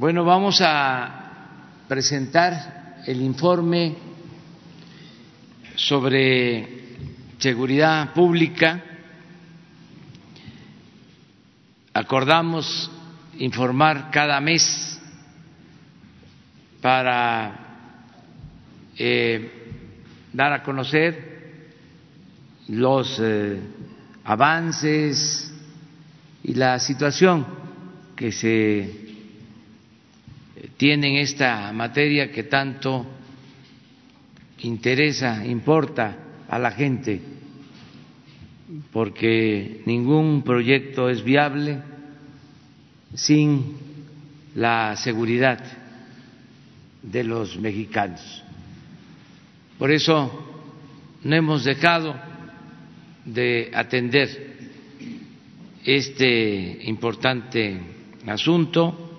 Bueno, vamos a presentar el informe sobre seguridad pública. Acordamos informar cada mes para eh, dar a conocer los eh, avances y la situación que se tiene en esta materia que tanto interesa, importa a la gente, porque ningún proyecto es viable sin la seguridad de los mexicanos. Por eso no hemos dejado de atender este importante asunto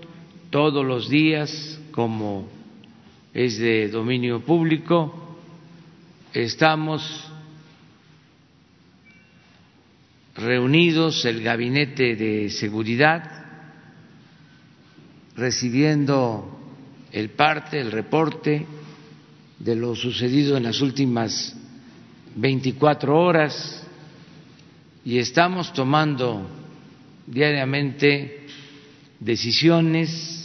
todos los días, como es de dominio público, estamos reunidos el gabinete de seguridad recibiendo el parte, el reporte de lo sucedido en las últimas 24 horas y estamos tomando diariamente decisiones,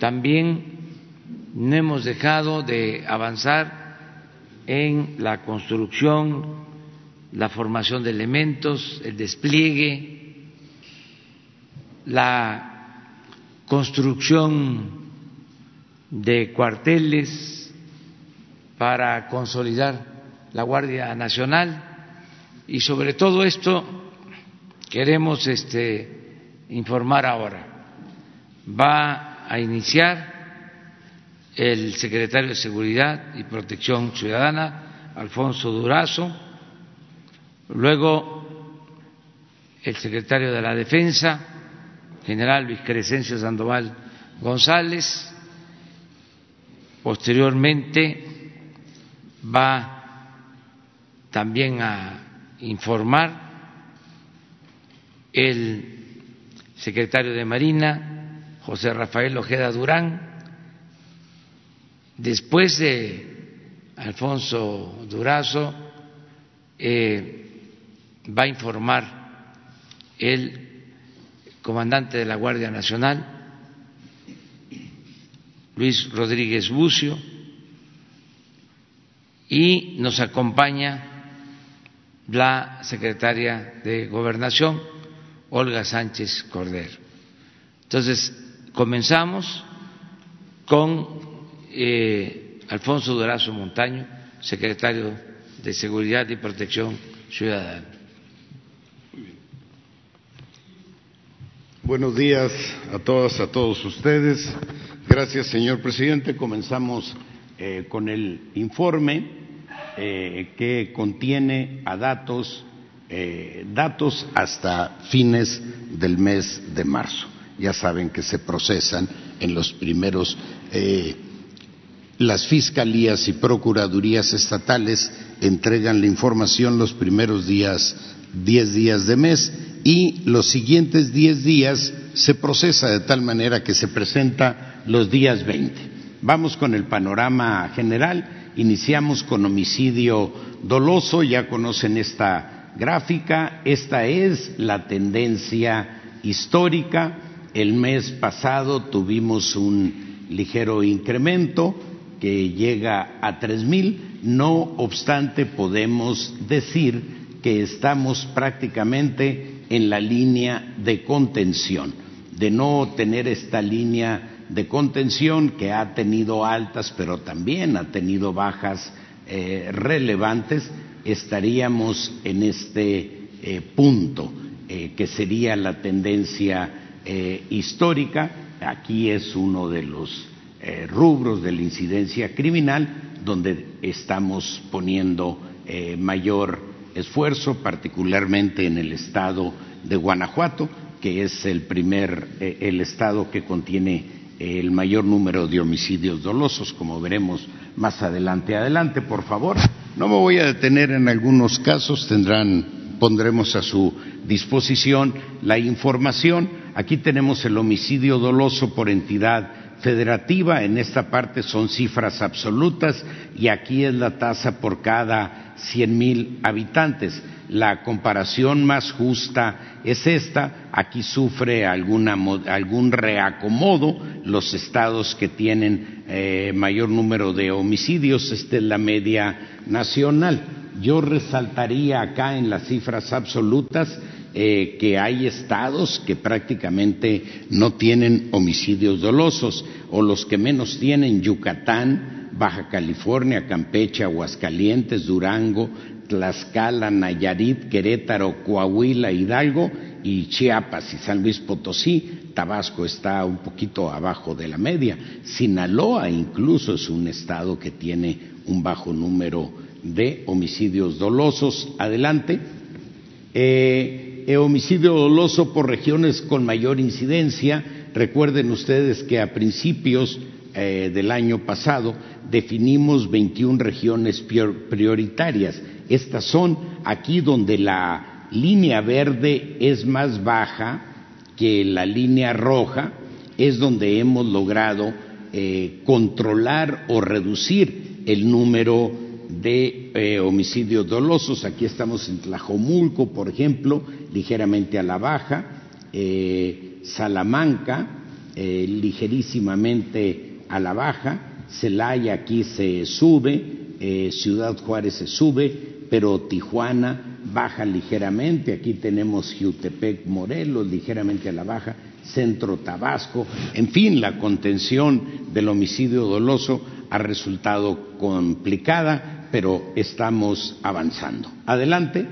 también no hemos dejado de avanzar en la construcción, la formación de elementos, el despliegue, la construcción de cuarteles para consolidar la Guardia Nacional y sobre todo esto queremos este, informar ahora. Va a iniciar el secretario de Seguridad y Protección Ciudadana, Alfonso Durazo, luego el secretario de la Defensa, general Luis Crescencio Sandoval González, posteriormente va también a informar el secretario de Marina, José Rafael Ojeda Durán, después de Alfonso Durazo, eh, va a informar el comandante de la Guardia Nacional, Luis Rodríguez Bucio, y nos acompaña la secretaria de Gobernación, Olga Sánchez Cordero. Entonces, comenzamos con eh, Alfonso Durazo Montaño, secretario de Seguridad y Protección Ciudadana. Buenos días a todas, a todos ustedes. Gracias, señor presidente. Comenzamos eh, con el informe eh, que contiene a datos, datos hasta fines del mes de marzo. Ya saben que se procesan en los primeros, eh, las fiscalías y procuradurías estatales entregan la información los primeros días, diez días de mes y los siguientes diez días se procesa de tal manera que se presenta los días 20. Vamos con el panorama general Iniciamos con homicidio doloso, ya conocen esta gráfica, esta es la tendencia histórica. El mes pasado tuvimos un ligero incremento que llega a tres mil, no obstante podemos decir que estamos prácticamente en la línea de contención, de no tener esta línea de contención que ha tenido altas, pero también ha tenido bajas eh, relevantes, estaríamos en este eh, punto, eh, que sería la tendencia histórica. Aquí es uno de los rubros de la incidencia criminal donde estamos poniendo mayor esfuerzo, particularmente en el estado de Guanajuato, que es el primer, el estado que contiene el mayor número de homicidios dolosos, como veremos más adelante. Adelante, por favor. No me voy a detener en algunos casos, tendrán, pondremos a su disposición la información. Aquí tenemos el homicidio doloso por entidad federativa, en esta parte son cifras absolutas y aquí es la tasa por cada cien mil habitantes. La comparación más justa es esta. Aquí sufre algún reacomodo los estados que tienen eh, mayor número de homicidios. Esta es la media nacional. Yo resaltaría acá en las cifras absolutas eh, que hay estados que prácticamente no tienen homicidios dolosos o los que menos tienen Yucatán, Baja California, Campeche, Aguascalientes, Durango, Tlaxcala, Nayarit, Querétaro, Coahuila, Hidalgo y Chiapas y San Luis Potosí. Tabasco está un poquito abajo de la media. Sinaloa incluso es un estado que tiene un bajo número de homicidios dolosos. Adelante. Eh, eh, homicidio doloso por regiones con mayor incidencia. Recuerden ustedes que a principios eh, del año pasado definimos 21 regiones prioritarias. Estas son aquí donde la línea verde es más baja que la línea roja, es donde hemos logrado eh, controlar o reducir el número de eh, homicidios dolosos. Aquí estamos en Tlajomulco, por ejemplo, ligeramente a la baja, eh, Salamanca, ligerísimamente a la baja, Celaya aquí se sube, eh, Ciudad Juárez se sube, pero Tijuana baja ligeramente. Aquí tenemos Jutepec, Morelos, ligeramente a la baja, Centro Tabasco. En fin, la contención del homicidio doloso ha resultado complicada, pero estamos avanzando. Adelante.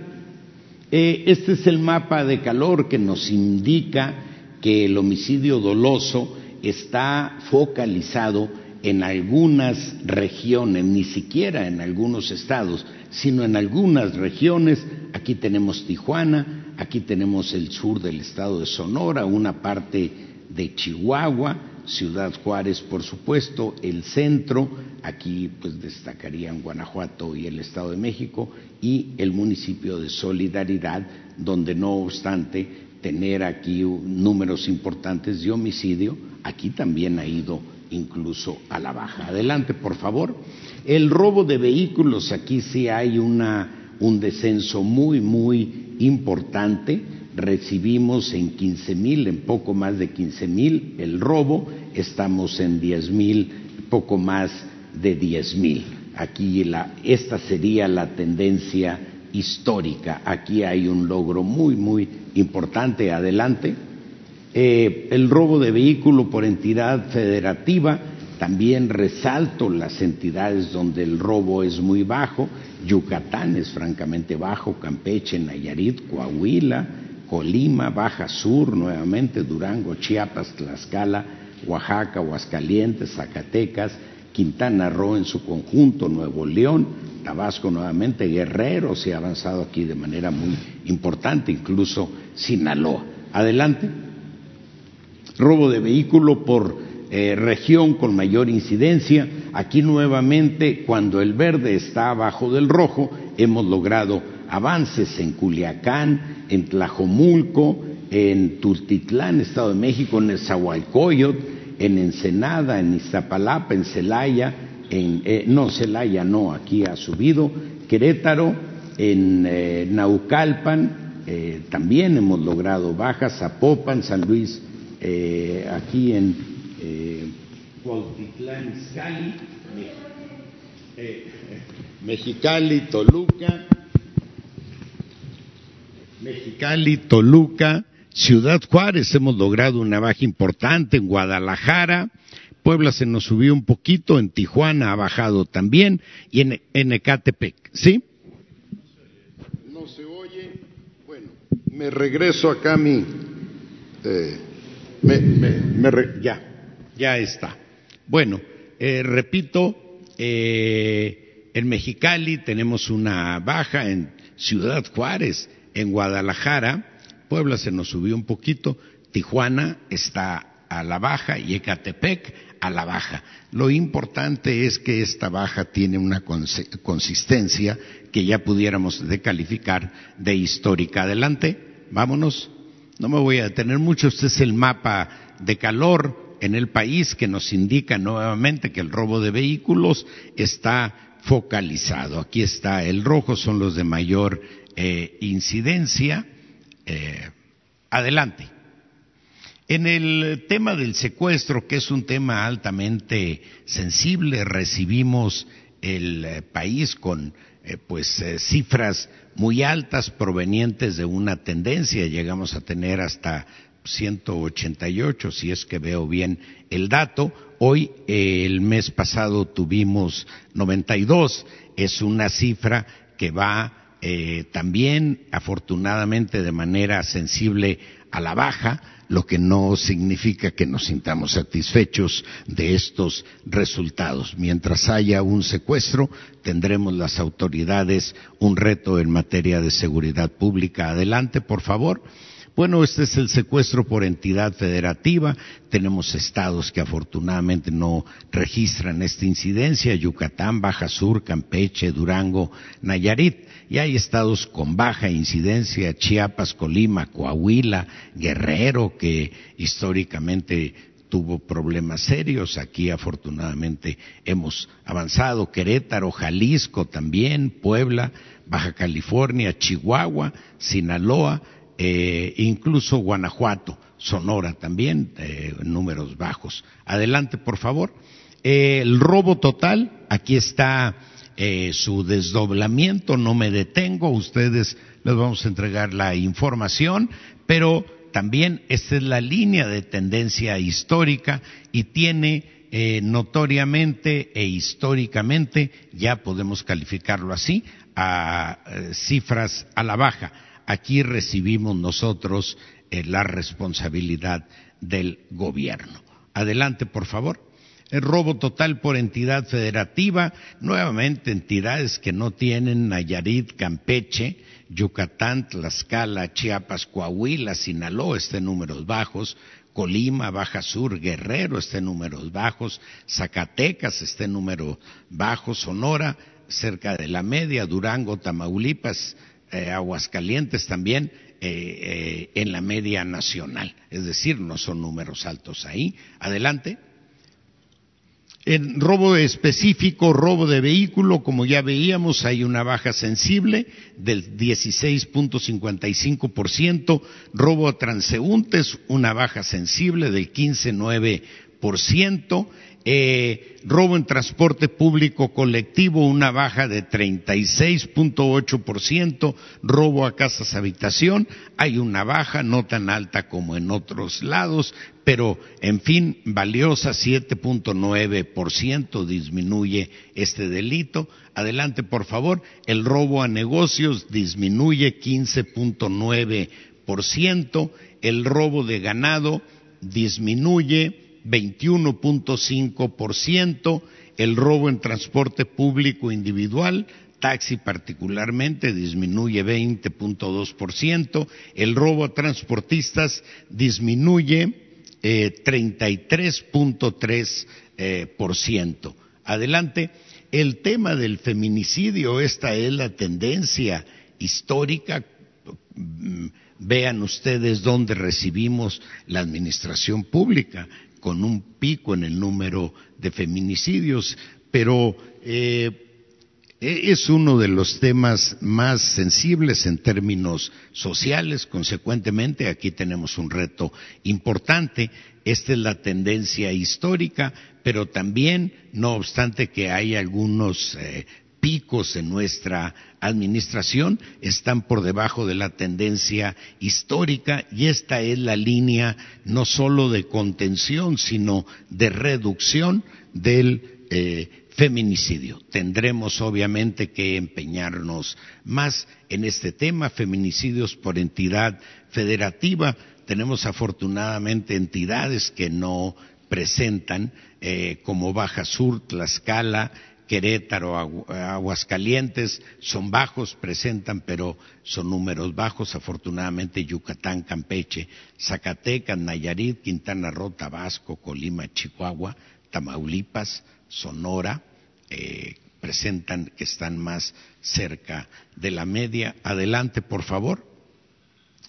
Eh, este es el mapa de calor que nos indica que el homicidio doloso está focalizado en algunas regiones, ni siquiera en algunos estados, sino en algunas regiones. Aquí tenemos Tijuana, aquí tenemos el sur del estado de Sonora, una parte de Chihuahua, Ciudad Juárez, por supuesto, el centro, aquí pues destacarían Guanajuato y el Estado de México, y el municipio de Solidaridad, donde no obstante tener aquí números importantes de homicidio, aquí también ha ido incluso a la baja. Adelante, por favor. El robo de vehículos, aquí sí hay una, un descenso muy, muy importante. Recibimos en 15 mil, en poco más de 15 mil el robo, estamos en 10 mil, poco más de 10 mil. Aquí la, esta sería la tendencia histórica. Aquí hay un logro muy, muy importante. Adelante. Eh, el robo de vehículo por entidad federativa, también resalto las entidades donde el robo es muy bajo, Yucatán es francamente bajo, Campeche, Nayarit, Coahuila, Colima, Baja Sur, nuevamente Durango, Chiapas, Tlaxcala, Oaxaca, Aguascalientes, Zacatecas, Quintana Roo en su conjunto, Nuevo León, Tabasco nuevamente, Guerrero se ha avanzado aquí de manera muy importante, incluso Sinaloa. Adelante robo de vehículo por eh, región con mayor incidencia. Aquí nuevamente, cuando el verde está abajo del rojo, hemos logrado avances en Culiacán, en Tlajomulco, en Tultitlán, Estado de México, en Nezahualcóyotl, en Ensenada, en Iztapalapa, en Celaya, en, eh, no, Celaya no, aquí ha subido, Querétaro, en eh, Naucalpan, también hemos logrado bajas, Zapopan, San Luis eh, aquí en eh, Cuautitlán, eh, Mexicali, Toluca, Mexicali, Toluca, Ciudad Juárez, hemos logrado una baja importante en Guadalajara, Puebla se nos subió un poquito, en Tijuana ha bajado también y en, en Ecatepec, ¿sí? No se oye. Bueno, me regreso acá a mi eh, ya, ya está. Bueno, eh, repito, eh, en Mexicali tenemos una baja, en Ciudad Juárez, en Guadalajara, Puebla se nos subió un poquito, Tijuana está a la baja y Ecatepec a la baja. Lo importante es que esta baja tiene una consistencia que ya pudiéramos decalificar de histórica. Adelante, vámonos. No me voy a detener mucho, este es el mapa de calor en el país que nos indica nuevamente que el robo de vehículos está focalizado. Aquí está el rojo, son los de mayor eh, incidencia. Eh, adelante. En el tema del secuestro, que es un tema altamente sensible, recibimos el eh, país con pues cifras muy altas provenientes de una tendencia. Llegamos a tener hasta 188, si es que veo bien el dato. Hoy, el mes pasado, tuvimos 92. Es una cifra que va eh, también, afortunadamente, de manera sensible a la baja, lo que no significa que nos sintamos satisfechos de estos resultados. Mientras haya un secuestro, tendremos las autoridades un reto en materia de seguridad pública. Adelante, por favor. Bueno, este es el secuestro por entidad federativa. Tenemos estados que afortunadamente no registran esta incidencia, Yucatán, Baja Sur, Campeche, Durango, Nayarit. Y hay estados con baja incidencia, Chiapas, Colima, Coahuila, Guerrero, que históricamente tuvo problemas serios. Aquí afortunadamente hemos avanzado. Querétaro, Jalisco también, Puebla, Baja California, Chihuahua, Sinaloa, eh, incluso Guanajuato, Sonora también, eh, números bajos. Adelante, por favor. Eh, el robo total, aquí está su desdoblamiento, no me detengo, ustedes les vamos a entregar la información, pero también esta es la línea de tendencia histórica y tiene notoriamente e históricamente, ya podemos calificarlo así, a cifras a la baja aquí recibimos nosotros eh, la responsabilidad del gobierno. Adelante, por favor. El robo total por entidad federativa, nuevamente entidades que no tienen Nayarit, Campeche, Yucatán, Tlaxcala, Chiapas, Coahuila, Sinaloa, este números bajos, Colima, Baja Sur, Guerrero, este números bajos, Zacatecas, este número bajo, Sonora, cerca de la media, Durango, Tamaulipas, eh, Aguascalientes también eh, eh, en la media nacional. Es decir, no son números altos ahí. Adelante. En robo específico, robo de vehículo, como ya veíamos, hay una baja sensible del 16.55%, robo a transeúntes, una baja sensible del 15.9%, eh, robo en transporte público colectivo, una baja de 36.8%, robo a casas habitación, hay una baja no tan alta como en otros lados, pero en fin, valiosa 7.9% disminuye este delito. Adelante, por favor. El robo a negocios disminuye 15.9%, el robo de ganado disminuye 21.5%, el robo en transporte público individual, taxi particularmente, disminuye 20.2%, el robo a transportistas disminuye 33.3%. Eh, eh, Adelante. El tema del feminicidio, esta es la tendencia histórica. Mm, vean ustedes dónde recibimos la administración pública con un pico en el número de feminicidios, pero eh, e-, es uno de los temas más sensibles en términos sociales. Consecuentemente, aquí tenemos un reto importante. Esta es la tendencia histórica, pero también, no obstante que hay algunos eh, picos en nuestra administración están por debajo de la tendencia histórica y esta es la línea no solo de contención, sino de reducción del eh, feminicidio. Tendremos obviamente que empeñarnos más en este tema, feminicidios por entidad federativa. Tenemos afortunadamente entidades que no presentan, eh, como Baja Sur, Tlaxcala, Querétaro, Aguascalientes, son bajos, presentan, pero son números bajos. Afortunadamente, Yucatán, Campeche, Zacatecas, Nayarit, Quintana Roo, Tabasco, Colima, Chihuahua, Tamaulipas, Sonora, eh, presentan que están más cerca de la media. Adelante, por favor.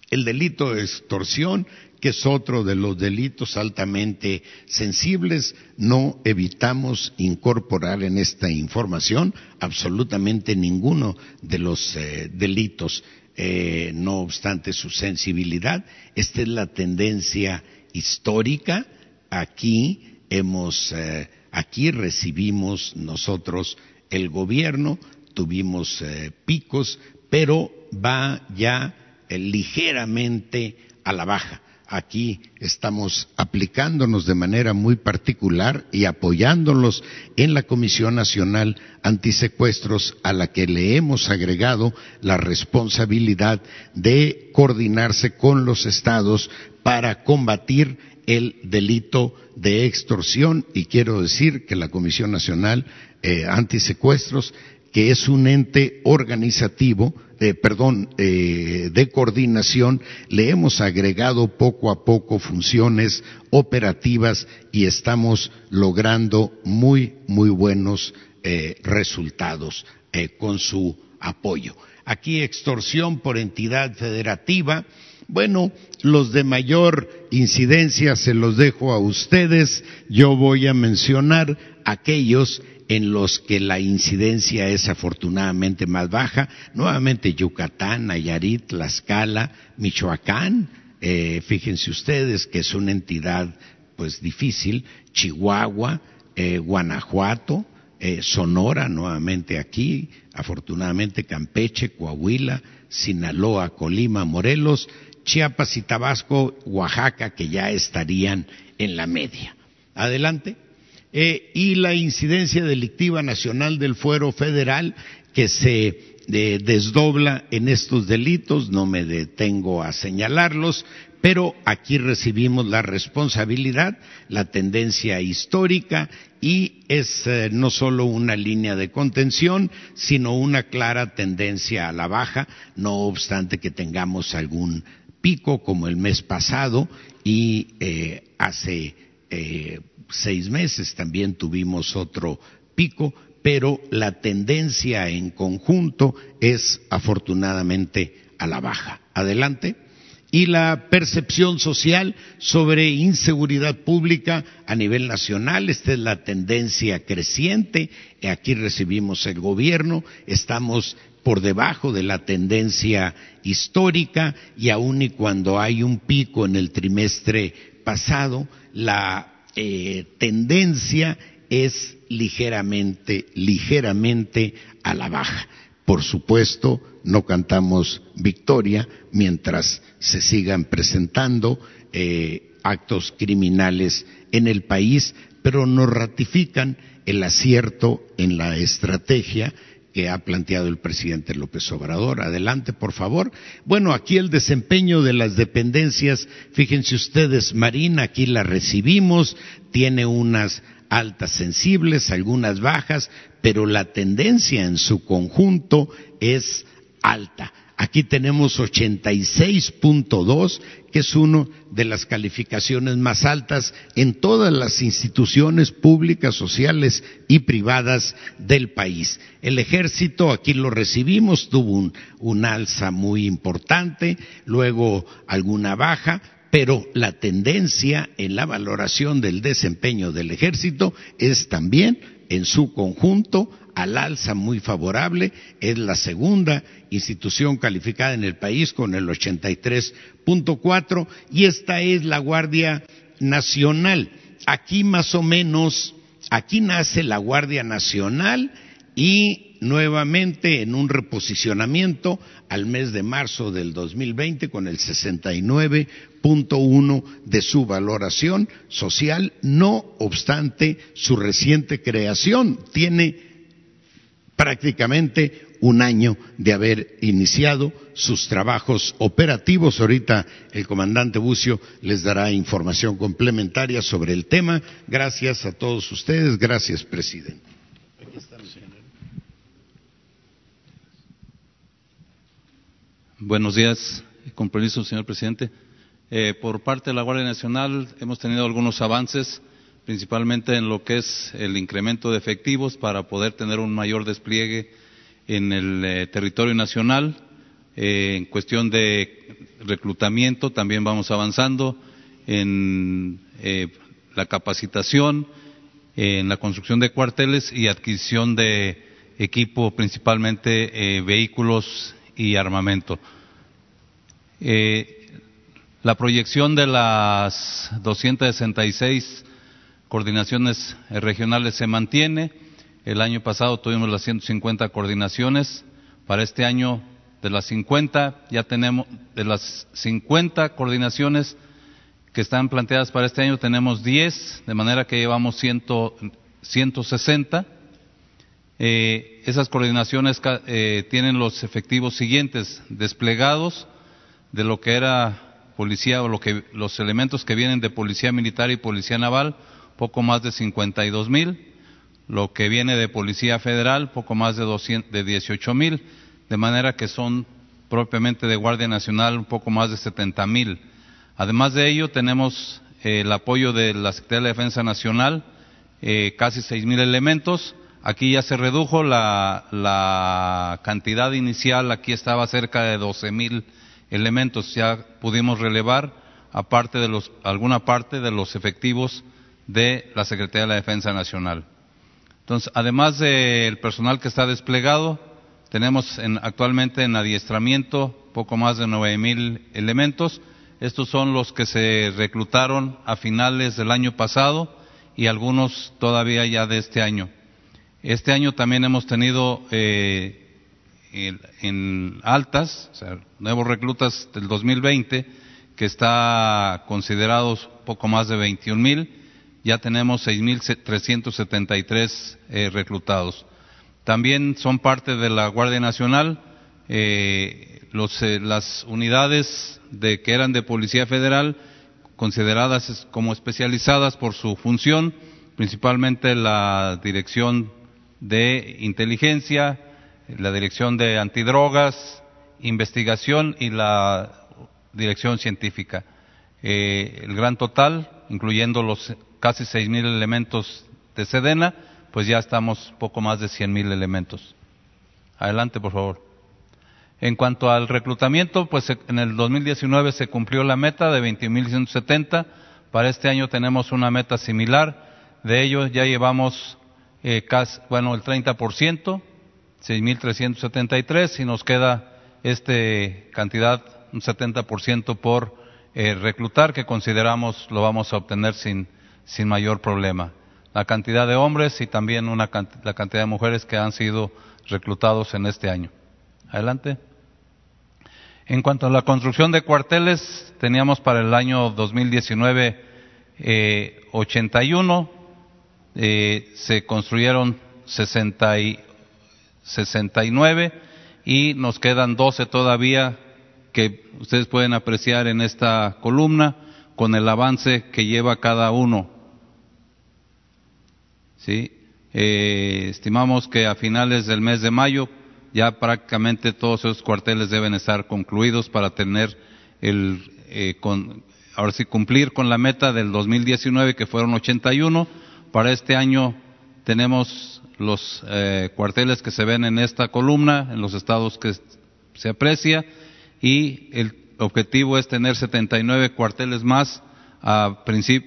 El delito de extorsión, que es otro de los delitos altamente sensibles, no evitamos incorporar en esta información absolutamente ninguno de los eh, delitos. Eh, no obstante su sensibilidad, esta es la tendencia histórica. Aquí hemos, eh, aquí recibimos nosotros el gobierno, tuvimos picos, pero va ya ligeramente a la baja. Aquí estamos aplicándonos de manera muy particular y apoyándolos en la Comisión Nacional Antisecuestros a la que le hemos agregado la responsabilidad de coordinarse con los estados para combatir el delito de extorsión y quiero decir que la Comisión Nacional eh, Antisecuestros que es un ente organizativo, perdón, eh, de coordinación, le hemos agregado poco a poco funciones operativas y estamos logrando muy, muy buenos eh, resultados eh, con su apoyo. Aquí extorsión por entidad federativa. Bueno, los de mayor incidencia se los dejo a ustedes. Yo voy a mencionar aquellos en los que la incidencia es afortunadamente más baja. Nuevamente Yucatán, Nayarit, Tlaxcala, Michoacán, eh, fíjense ustedes que es una entidad pues difícil, Chihuahua, eh, Guanajuato, eh, Sonora nuevamente aquí, afortunadamente Campeche, Coahuila, Sinaloa, Colima, Morelos, Chiapas y Tabasco, Oaxaca, que ya estarían en la media. Adelante. Eh, y la incidencia delictiva nacional del fuero federal que se eh, desdobla en estos delitos, no me detengo a señalarlos, pero aquí recibimos la responsabilidad, la tendencia histórica y es eh, no solo una línea de contención, sino una clara tendencia a la baja, no obstante que tengamos algún pico como el mes pasado y hace seis meses también tuvimos otro pico, pero la tendencia en conjunto es afortunadamente a la baja. Adelante. Y la percepción social sobre inseguridad pública a nivel nacional, esta es la tendencia creciente. Aquí recibimos el gobierno, estamos por debajo de la tendencia histórica y aun y cuando hay un pico en el trimestre pasado, la eh, tendencia es ligeramente, ligeramente a la baja. Por supuesto, no cantamos victoria mientras se sigan presentando eh, actos criminales en el país, pero nos ratifican el acierto en la estrategia que ha planteado el presidente López Obrador. Adelante, por favor. Bueno, aquí el desempeño de las dependencias, fíjense ustedes, Marina, aquí la recibimos, tiene unas altas sensibles, algunas bajas, pero la tendencia en su conjunto es alta. Aquí tenemos 86.2, que es una de las calificaciones más altas en todas las instituciones públicas, sociales y privadas del país. El ejército, aquí lo recibimos, tuvo un, un alza muy importante, luego alguna baja, pero la tendencia en la valoración del desempeño del ejército es también en su conjunto al alza muy favorable, es la segunda institución calificada en el país con el 83.4 y esta es la Guardia Nacional. Aquí más o menos, aquí nace la Guardia Nacional y nuevamente en un reposicionamiento al mes de marzo del 2020 con el 69.1 de su valoración social, no obstante su reciente creación. Tiene prácticamente un año de haber iniciado sus trabajos operativos. Ahorita el comandante Bucio les dará información complementaria sobre el tema. Gracias a todos ustedes. Gracias, presidente. Buenos días. Con permiso, señor presidente. Eh, por parte de la Guardia Nacional hemos tenido algunos avances principalmente en lo que es el incremento de efectivos para poder tener un mayor despliegue en el eh, territorio nacional. Eh, en cuestión de reclutamiento también vamos avanzando en eh, la capacitación, en la construcción de cuarteles y adquisición de equipo, principalmente eh, vehículos y armamento. la proyección de las 266 coordinaciones regionales se mantiene. El año pasado tuvimos las 150 coordinaciones. Para este año, de las 50, ya tenemos, de las 50 coordinaciones que están planteadas para este año, tenemos 10, de manera que llevamos 160. Eh, esas coordinaciones eh, tienen los efectivos siguientes desplegados de lo que era policía o lo que, los elementos que vienen de policía militar y policía naval, poco más de 52 mil lo que viene de Policía Federal, poco más de, 200, de 18 mil, de manera que son propiamente de Guardia Nacional un poco más de 70 mil. Además de ello, tenemos eh, el apoyo de la Secretaría de Defensa Nacional, eh, casi 6 mil elementos. Aquí ya se redujo la, la, cantidad inicial, aquí estaba cerca de 12 mil elementos. Ya pudimos relevar aparte de los, alguna parte de los efectivos de la Secretaría de la Defensa Nacional. Entonces, además del personal que está desplegado, tenemos actualmente en adiestramiento poco más de nueve mil elementos. Estos son los que se reclutaron a finales del año pasado y algunos todavía ya de este año. Este año también hemos tenido eh, en altas, o sea, nuevos reclutas del 2020, que está considerados poco más de 21 mil ya tenemos 6.373 eh, reclutados. También son parte de la Guardia Nacional eh, eh, las unidades de, que eran de Policía Federal, consideradas como especializadas por su función, principalmente la Dirección de Inteligencia, la Dirección de Antidrogas, Investigación y la Dirección Científica. el gran total, incluyendo los casi 6.000 elementos de Sedena, pues ya estamos poco más de 100.000 elementos. Adelante, por favor. En cuanto al reclutamiento, pues en el 2019 se cumplió la meta de 21.170. Para este año tenemos una meta similar. De ello ya llevamos eh, casi, bueno, el 30%, 6.373, y nos queda este cantidad, un 70% por eh, reclutar, que consideramos lo vamos a obtener sin sin mayor problema. La cantidad de hombres y también una, la cantidad de mujeres que han sido reclutados en este año. Adelante. En cuanto a la construcción de cuarteles, teníamos para el año 2019 eh, 81, eh, se construyeron 60 y 69 y nos quedan 12 todavía que ustedes pueden apreciar en esta columna con el avance que lleva cada uno. ¿Sí? Eh, estimamos que a finales del mes de mayo ya prácticamente todos esos cuarteles deben estar concluidos para tener el, eh, con, ahora sí cumplir con la meta del 2019 que fueron 81. Para este año tenemos los eh, cuarteles que se ven en esta columna, en los estados que se aprecia, y el objetivo es tener 79 cuarteles más a,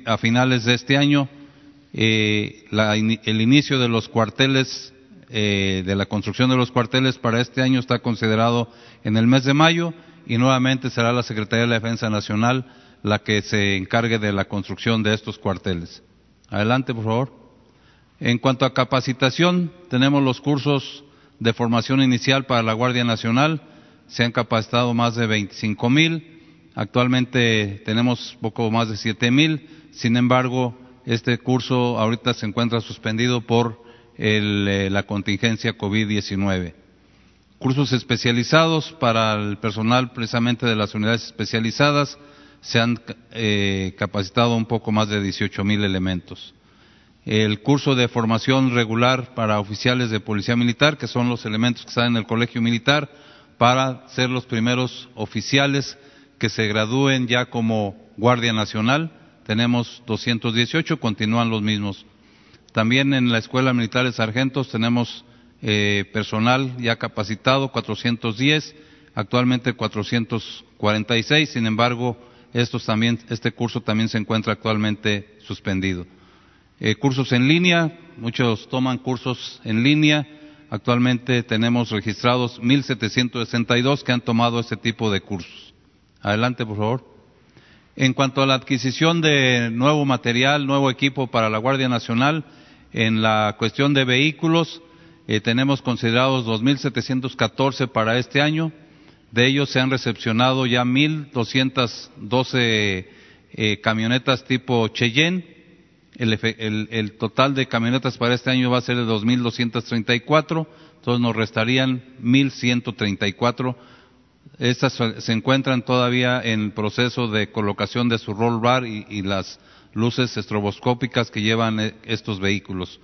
a finales de este año eh, el inicio de los cuarteles, eh, de la construcción de los cuarteles para este año está considerado en el mes de mayo y nuevamente será la Secretaría de la Defensa Nacional la que se encargue de la construcción de estos cuarteles. Adelante, por favor. En cuanto a capacitación, tenemos los cursos de formación inicial para la Guardia Nacional. Se han capacitado más de 25 mil. Actualmente tenemos poco más de 7 mil. Sin embargo, este curso ahorita se encuentra suspendido por eh, la contingencia COVID-19. Cursos especializados para el personal precisamente de las unidades especializadas se han eh, capacitado un poco más de 18 mil elementos. El curso de formación regular para oficiales de policía militar, que son los elementos que están en el colegio militar, para ser los primeros oficiales que se gradúen ya como Guardia Nacional tenemos 218, continúan los mismos. También en la Escuela Militar de Sargentos tenemos eh, personal ya capacitado, 410. actualmente 446, sin embargo, estos también, este curso también se encuentra actualmente suspendido. Eh, cursos en línea, muchos toman cursos en línea. Actualmente tenemos registrados 1.762 que han tomado este tipo de cursos. Adelante, por favor. En cuanto a la adquisición de nuevo material, nuevo equipo para la Guardia Nacional, en la cuestión de vehículos, eh, tenemos considerados 2.714 para este año. De ellos se han recepcionado ya 1.212 eh, camionetas tipo Cheyenne el, total de camionetas para este año va a ser de 2.234, entonces nos restarían 1.134. Estas se encuentran todavía en proceso de colocación de su roll bar y, las luces estroboscópicas que llevan eh, estos vehículos.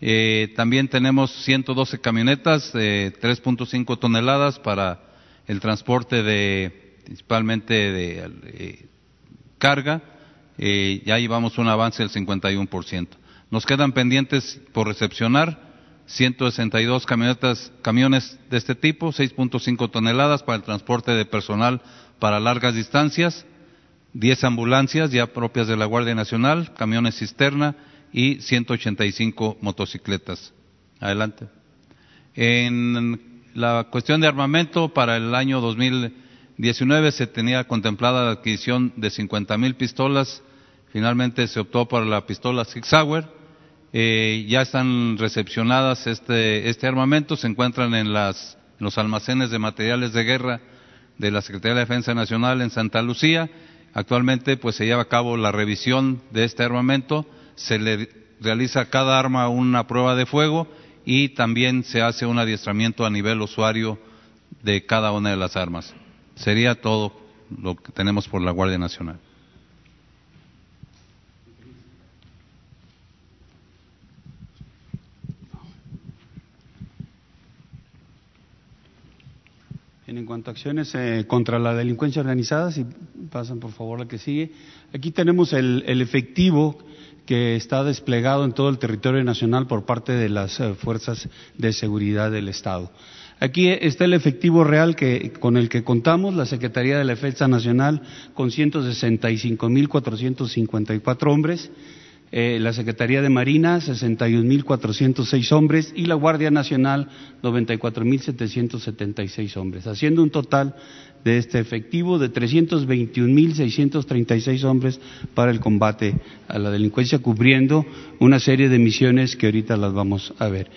Eh, también tenemos 112 camionetas de 3.5 toneladas para el transporte de principalmente de eh, carga eh, ya llevamos un avance del 51%. Nos quedan pendientes por recepcionar 162 camionetas, camiones de este tipo, 6.5 toneladas para el transporte de personal para largas distancias, 10 ambulancias ya propias de la Guardia Nacional, camiones cisterna y 185 motocicletas. Adelante. En la cuestión de armamento para el año 2019 se tenía contemplada la adquisición de 50 mil pistolas Finalmente se optó por la pistola Sig Sauer. Eh, ya están recepcionadas este, este armamento, se encuentran en, los almacenes de materiales de guerra de la Secretaría de Defensa Nacional en Santa Lucía. Actualmente pues se lleva a cabo la revisión de este armamento, se le realiza a cada arma una prueba de fuego y también se hace un adiestramiento a nivel usuario de cada una de las armas. Sería todo lo que tenemos por la Guardia Nacional. En cuanto a acciones eh, contra la delincuencia organizada, si pasan por favor la que sigue, aquí tenemos el, efectivo que está desplegado en todo el territorio nacional por parte de las eh, fuerzas de seguridad del Estado. Aquí está el efectivo real que, con el que contamos, la Secretaría de la Defensa Nacional con 165.454 hombres, eh, la Secretaría de Marina, 61.406 hombres, y la Guardia Nacional, 94.776 hombres, haciendo un total de este efectivo de 321.636 hombres para el combate a la delincuencia, cubriendo una serie de misiones que ahorita las vamos a ver.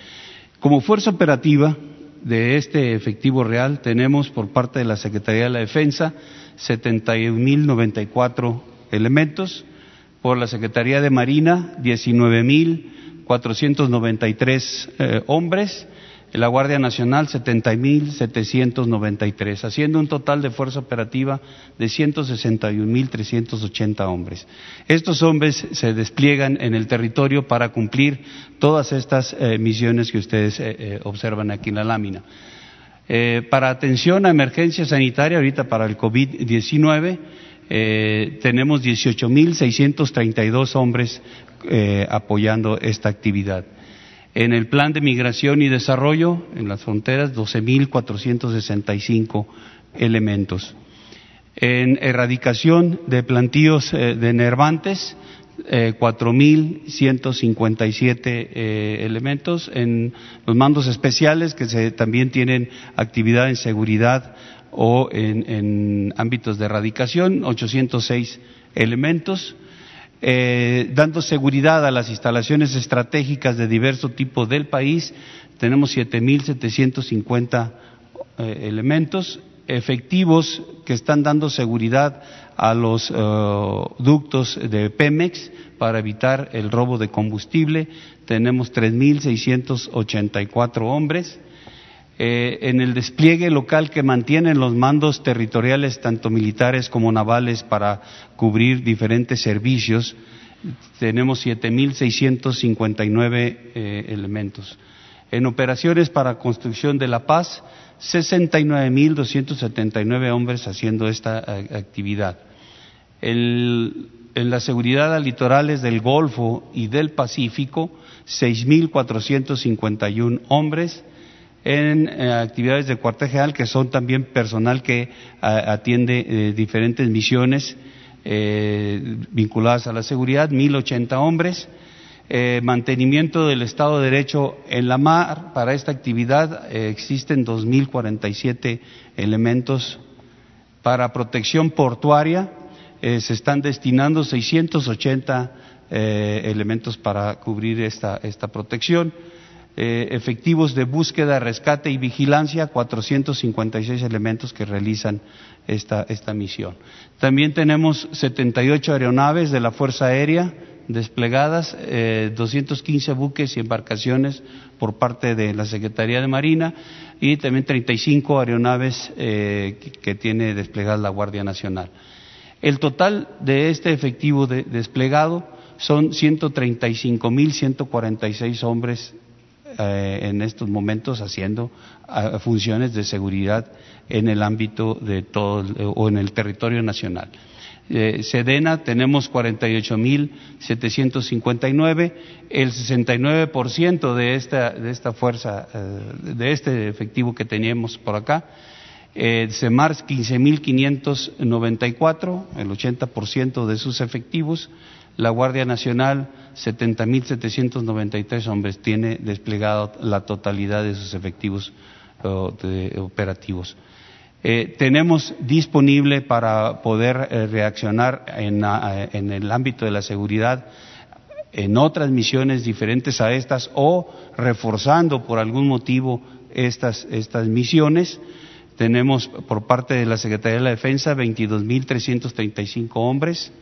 Como fuerza operativa de este efectivo real, tenemos por parte de la Secretaría de la Defensa 71.094 elementos, por la Secretaría de Marina, 19.493 eh, hombres, la Guardia Nacional 70.793, haciendo un total de fuerza operativa de 161.380 hombres. Estos hombres se despliegan en el territorio para cumplir todas estas eh, misiones que ustedes eh, observan aquí en la lámina. para atención a emergencia sanitaria, ahorita para el COVID-19, eh, tenemos 18.632 hombres eh, apoyando esta actividad. En el plan de migración y desarrollo, en las fronteras, 12.465 elementos. En erradicación de plantíos eh, de nervantes, eh, 4.157 eh, elementos. En los mandos especiales, que también tienen actividad en seguridad o en, ámbitos de erradicación, 806 elementos, eh, dando seguridad a las instalaciones estratégicas de diverso tipo del país, tenemos 7.750 eh, elementos efectivos que están dando seguridad a los eh, ductos de Pemex para evitar el robo de combustible. Tenemos 3.684 hombres eh, en el despliegue local que mantienen los mandos territoriales, tanto militares como navales, para cubrir diferentes servicios, tenemos 7.659 eh, elementos. En operaciones para construcción de la paz, 69.279 hombres haciendo esta actividad. en la seguridad a litorales del Golfo y del Pacífico, 6.451 hombres en eh, actividades de cuartel general, que son también personal que atiende eh, diferentes misiones eh, vinculadas a la seguridad, 1.080 hombres. mantenimiento del Estado de Derecho en la mar. Para esta actividad existen 2.047 elementos. Para protección portuaria se están destinando 680 elementos para cubrir esta, esta protección. Eh, efectivos de búsqueda, rescate y vigilancia, 456 elementos que realizan esta, esta misión. También tenemos 78 aeronaves de la Fuerza Aérea desplegadas, eh, 215 buques y embarcaciones por parte de la Secretaría de Marina y también 35 aeronaves eh, que, tiene desplegada la Guardia Nacional. El total de este efectivo desplegado son 135.146 hombres eh, en estos momentos haciendo ah, funciones de seguridad en el ámbito de todo o en el territorio nacional. Eh, Sedena tenemos 48.759, el 69% de esta, de esta fuerza, eh, de este efectivo que teníamos por acá. Eh, CEMARS 15.594, el 80% de sus efectivos la Guardia Nacional 70.793 hombres tiene desplegado la totalidad de sus efectivos operativos. Eh, tenemos disponible para poder eh, reaccionar en, el ámbito de la seguridad en otras misiones diferentes a estas o reforzando por algún motivo estas, estas misiones. Tenemos por parte de la Secretaría de la Defensa 22.335 hombres,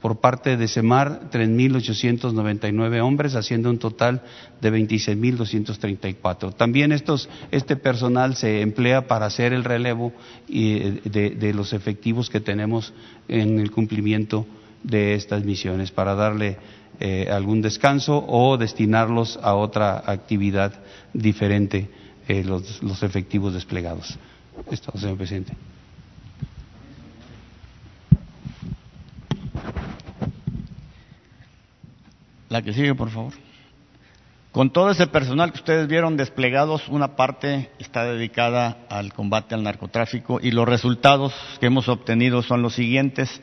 por parte de CEMAR 3.899 hombres, haciendo un total de 26.234. También estos, este personal se emplea para hacer el relevo eh, de, los efectivos que tenemos en el cumplimiento de estas misiones, para darle eh, algún descanso o destinarlos a otra actividad diferente, eh, los, los efectivos desplegados. Esto, señor presidente. La que sigue, por favor. Con todo ese personal que ustedes vieron desplegados, una parte está dedicada al combate al narcotráfico y los resultados que hemos obtenido son los siguientes.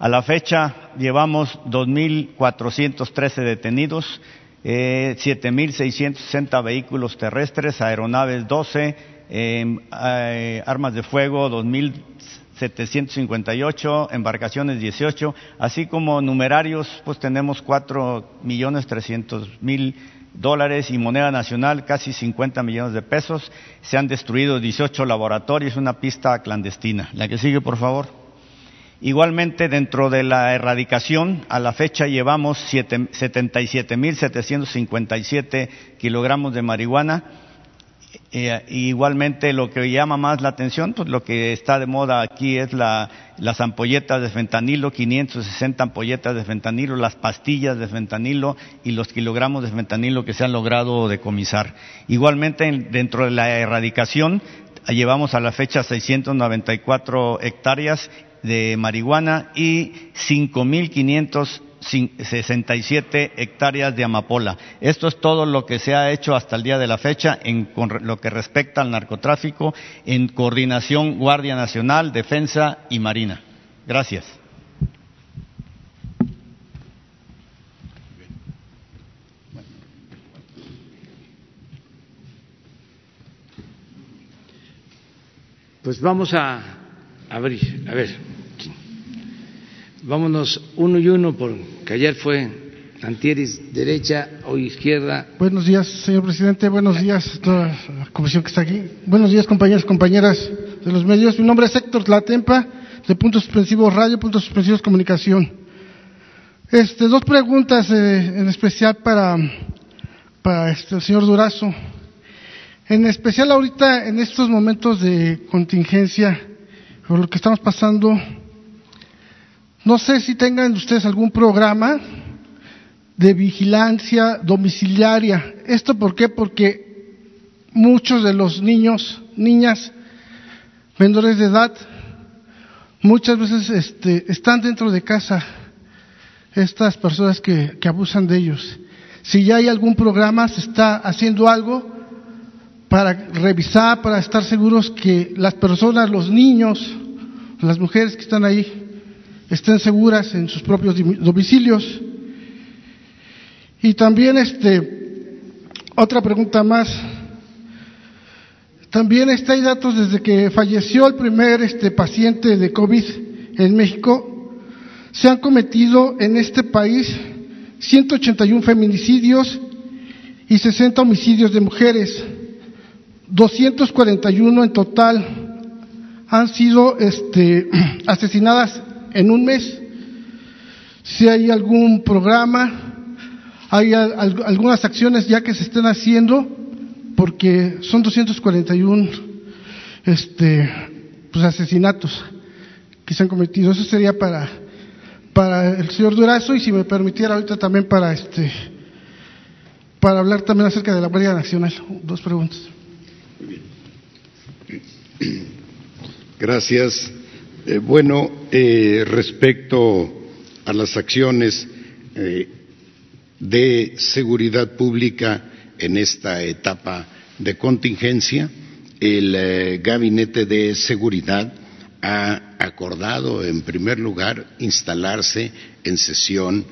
A la fecha llevamos 2.413 detenidos, eh, 7.660 vehículos terrestres, aeronaves 12, em, eh, armas de fuego 2.000 758, embarcaciones 18, así como numerarios, pues tenemos 4 millones 300 mil dólares y moneda nacional casi 50 millones de pesos. Se han destruido 18 laboratorios, una pista clandestina. La que sigue, por favor. Igualmente, dentro de la erradicación, a la fecha llevamos 77.757 kilogramos de marihuana eh, igualmente lo que llama más la atención, pues lo que está de moda aquí es la, las ampolletas de fentanilo, 560 ampolletas de fentanilo, las pastillas de fentanilo y los kilogramos de fentanilo que se han logrado decomisar. Igualmente dentro de la erradicación llevamos a la fecha 694 hectáreas de marihuana y 5.500 67 hectáreas de amapola. Esto es todo lo que se ha hecho hasta el día de la fecha en lo que respecta al narcotráfico en coordinación Guardia Nacional, Defensa y Marina. Gracias. Pues vamos a abrir, a ver. Vámonos uno y uno, porque ayer fue Antieris derecha, hoy izquierda. Buenos días, señor presidente. Buenos días a toda la comisión que está aquí. Buenos días, compañeros, compañeras de los medios. Mi nombre es Héctor Latempa, de Puntos Suspensivos Radio, Puntos Suspensivos Comunicación. Este, dos preguntas eh, en especial para, para este, el señor Durazo. En especial ahorita, en estos momentos de contingencia, por lo que estamos pasando, no sé si tengan ustedes algún programa de vigilancia domiciliaria. ¿Esto por qué? Porque muchos de los niños, niñas, menores de edad, muchas veces este, están dentro de casa estas personas que, que abusan de ellos. Si ya hay algún programa, se está haciendo algo para revisar, para estar seguros que las personas, los niños, las mujeres que están ahí, estén seguras en sus propios domicilios. Y también este otra pregunta más. También está hay datos desde que falleció el primer este paciente de COVID en México, se han cometido en este país 181 feminicidios y 60 homicidios de mujeres. 241 en total han sido este, asesinadas en un mes. Si hay algún programa, hay algunas acciones ya que se estén haciendo, porque son 241 este, pues asesinatos que se han cometido. Eso sería para, para el señor Durazo y si me permitiera ahorita también para este para hablar también acerca de la Guardia Nacional. Dos preguntas. Gracias. Eh, bueno, eh, respecto a las acciones eh, de seguridad pública en esta etapa de contingencia, el Gabinete de Seguridad ha acordado, en primer lugar, instalarse en sesión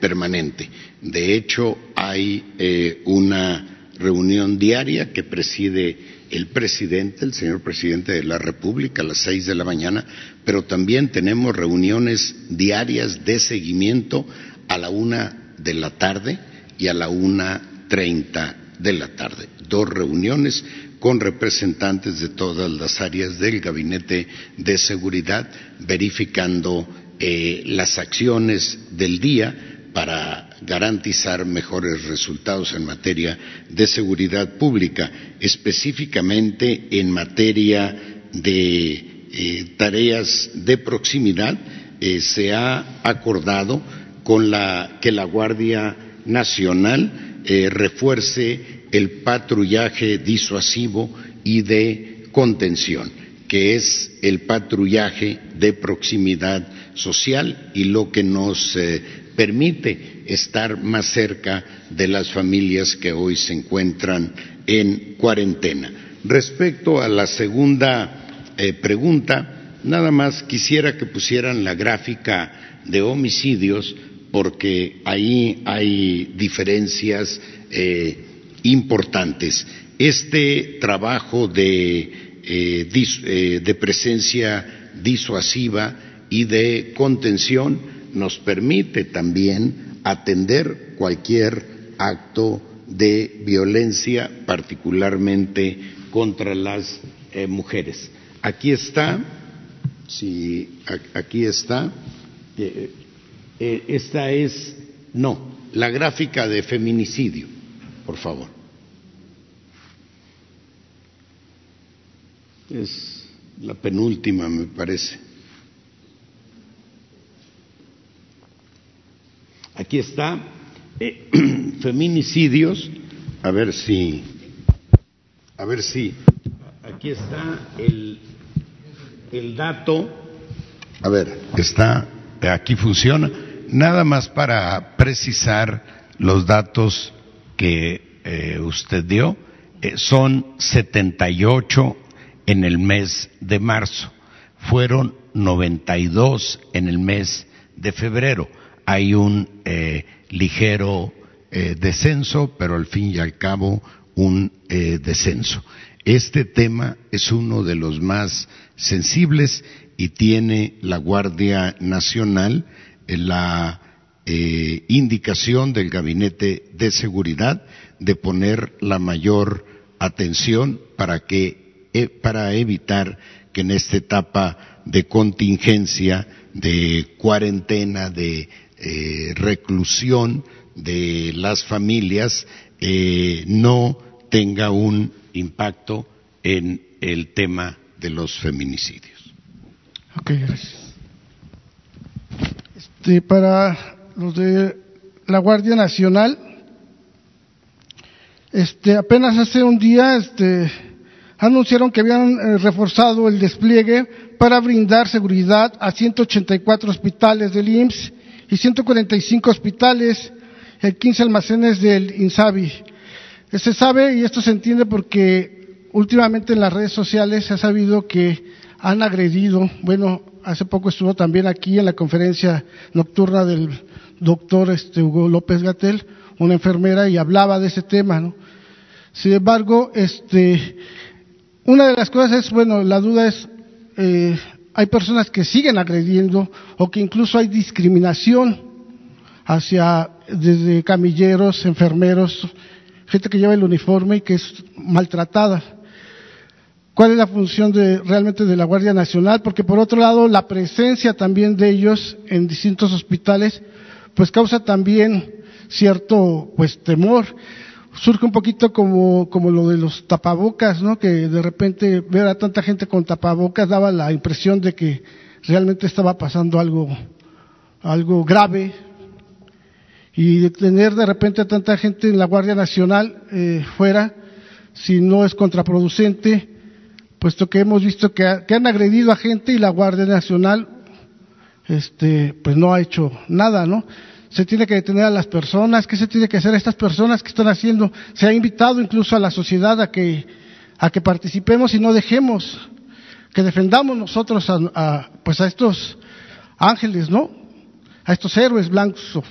permanente. De hecho, hay una reunión diaria que preside el presidente, el señor presidente de la República a las seis de la mañana, pero también tenemos reuniones diarias de seguimiento a la una de la tarde y a la una treinta de la tarde. Dos reuniones con representantes de todas las áreas del Gabinete de Seguridad, verificando eh, las acciones del día para garantizar mejores resultados en materia de seguridad pública, específicamente en materia de eh, tareas de proximidad. Eh, se ha acordado con la, que la Guardia Nacional eh, refuerce el patrullaje disuasivo y de contención, que es el patrullaje de proximidad social y lo que nos permite estar más cerca de las familias que hoy se encuentran en cuarentena. Respecto a la segunda eh, pregunta, nada más quisiera que pusieran la gráfica de homicidios porque ahí hay diferencias eh, importantes. Este trabajo eh, de presencia disuasiva y de contención nos permite también atender cualquier acto de violencia, particularmente contra las eh, mujeres. Aquí está, sí, aquí está, eh, eh, esta es, no, la gráfica de feminicidio, por favor. Es la penúltima, me parece. Aquí está, eh, feminicidios, a ver si, a ver si, aquí está el, el dato, a ver, está, aquí funciona, nada más para precisar los datos que eh, usted dio, eh, son 78 en el mes de marzo, fueron 92 en el mes de febrero hay un eh, ligero eh, descenso, pero al fin y al cabo un eh, descenso. Este tema es uno de los más sensibles y tiene la Guardia Nacional la indicación del Gabinete de Seguridad de poner la mayor atención para que para evitar que en esta etapa de contingencia, de cuarentena, de eh, reclusión de las familias eh, no tenga un impacto en el tema de los feminicidios. Ok, gracias. Este, para los de la Guardia Nacional, este, apenas hace un día, este, anunciaron que habían eh, reforzado el despliegue para brindar seguridad a 184 hospitales del IMSS y 145 hospitales, y 15 almacenes del INSABI. Se sabe y esto se entiende porque últimamente en las redes sociales se ha sabido que han agredido, bueno, hace poco estuvo también aquí en la conferencia nocturna del doctor este, Hugo López Gatel, una enfermera, y hablaba de ese tema, ¿no? Sin embargo, este, una de las cosas es, bueno, la duda es, eh, hay personas que siguen agrediendo o que incluso hay discriminación hacia desde camilleros, enfermeros, gente que lleva el uniforme y que es maltratada. ¿Cuál es la función de, realmente de la Guardia Nacional? Porque por otro lado, la presencia también de ellos en distintos hospitales, pues causa también cierto, pues temor. Surge un poquito como, como lo de los tapabocas, ¿no? Que de repente ver a tanta gente con tapabocas daba la impresión de que realmente estaba pasando algo, algo grave, y de tener de repente a tanta gente en la Guardia Nacional eh, fuera, si no es contraproducente, puesto que hemos visto que, han agredido a gente y la Guardia Nacional, este, pues no ha hecho nada, ¿no? Se tiene que detener a las personas, ¿qué se tiene que hacer a estas personas que están haciendo? Se ha invitado incluso a la sociedad a que, a que participemos y no dejemos, que defendamos nosotros a, a pues a estos ángeles, ¿no? A estos héroes blancos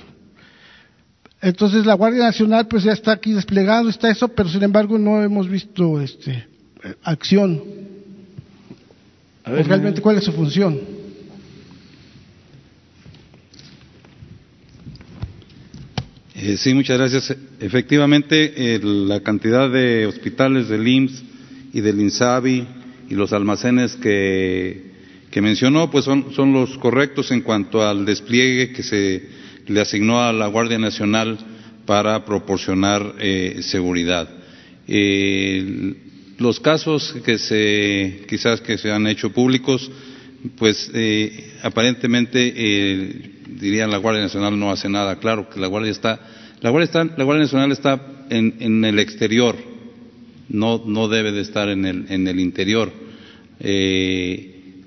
entonces la Guardia Nacional pues ya está aquí desplegado, está eso, pero sin embargo no hemos visto este acción. realmente cuál es su función. Eh, sí, muchas gracias. Efectivamente, la cantidad de hospitales del IMSS y del INSABI y los almacenes que, mencionó, pues son, los correctos en cuanto al despliegue que se le asignó a la Guardia Nacional para proporcionar eh, seguridad. Eh, los casos que se, quizás que se han hecho públicos, pues eh, aparentemente dirían la Guardia Nacional no hace nada. Claro que la Guardia está, la Guardia, está, la Guardia Nacional está en, en, el exterior, no, no debe de estar en el, en el interior.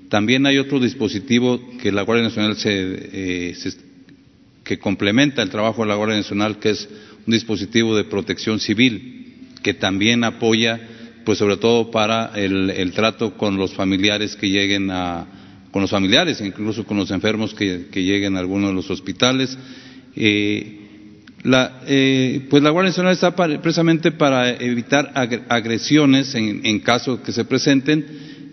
también hay otro dispositivo que la Guardia Nacional se, se que complementa el trabajo de la Guardia Nacional, que es un dispositivo de protección civil, que también apoya, pues sobre todo para el, trato con los familiares que lleguen a, con los familiares, incluso con los enfermos que, lleguen a algunos de los hospitales. Eh, la, eh, pues la Guardia Nacional está precisamente para evitar agresiones en, caso que se presenten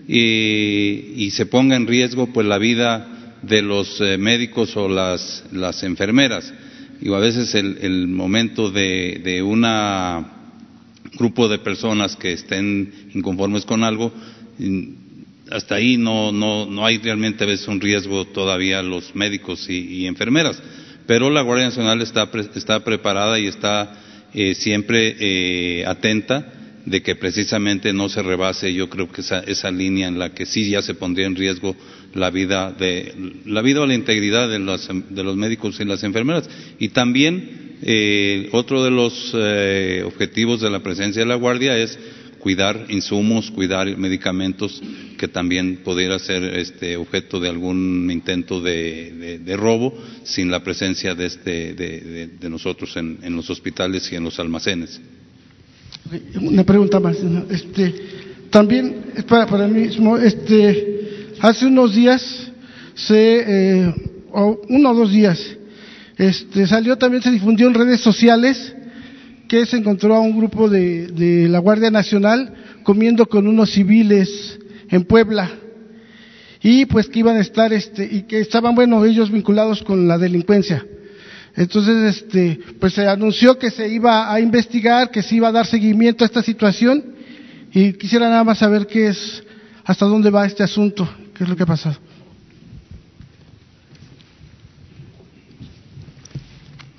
eh, y se ponga en riesgo pues la vida de los eh, médicos o las, las enfermeras. Y a veces el, el momento de, de un grupo de personas que estén inconformes con algo, hasta ahí no, no, no hay realmente a veces un riesgo todavía los médicos y, enfermeras. Pero la Guardia Nacional está, está preparada y está eh, siempre eh, atenta de que precisamente no se rebase, yo creo que esa, esa línea en la que sí ya se pondría en riesgo la vida de la vida o la integridad de los, de los médicos y las enfermeras y también eh, otro de los eh, objetivos de la presencia de la guardia es cuidar insumos, cuidar medicamentos que también pudiera ser este objeto de algún intento de, robo sin la presencia de este de, nosotros en, en, los hospitales y en los almacenes. Una pregunta más, este también para, para mí mismo, este Hace unos días, se, eh, uno o dos días, este, salió también, se difundió en redes sociales que se encontró a un grupo de, de la Guardia Nacional comiendo con unos civiles en Puebla. Y pues que iban a estar este y que estaban bueno ellos vinculados con la delincuencia. Entonces este pues se anunció que se iba a investigar que se iba a dar seguimiento a esta situación. Y quisiera nada más saber qué es hasta dónde va este asunto ¿Qué es lo que ha pasado?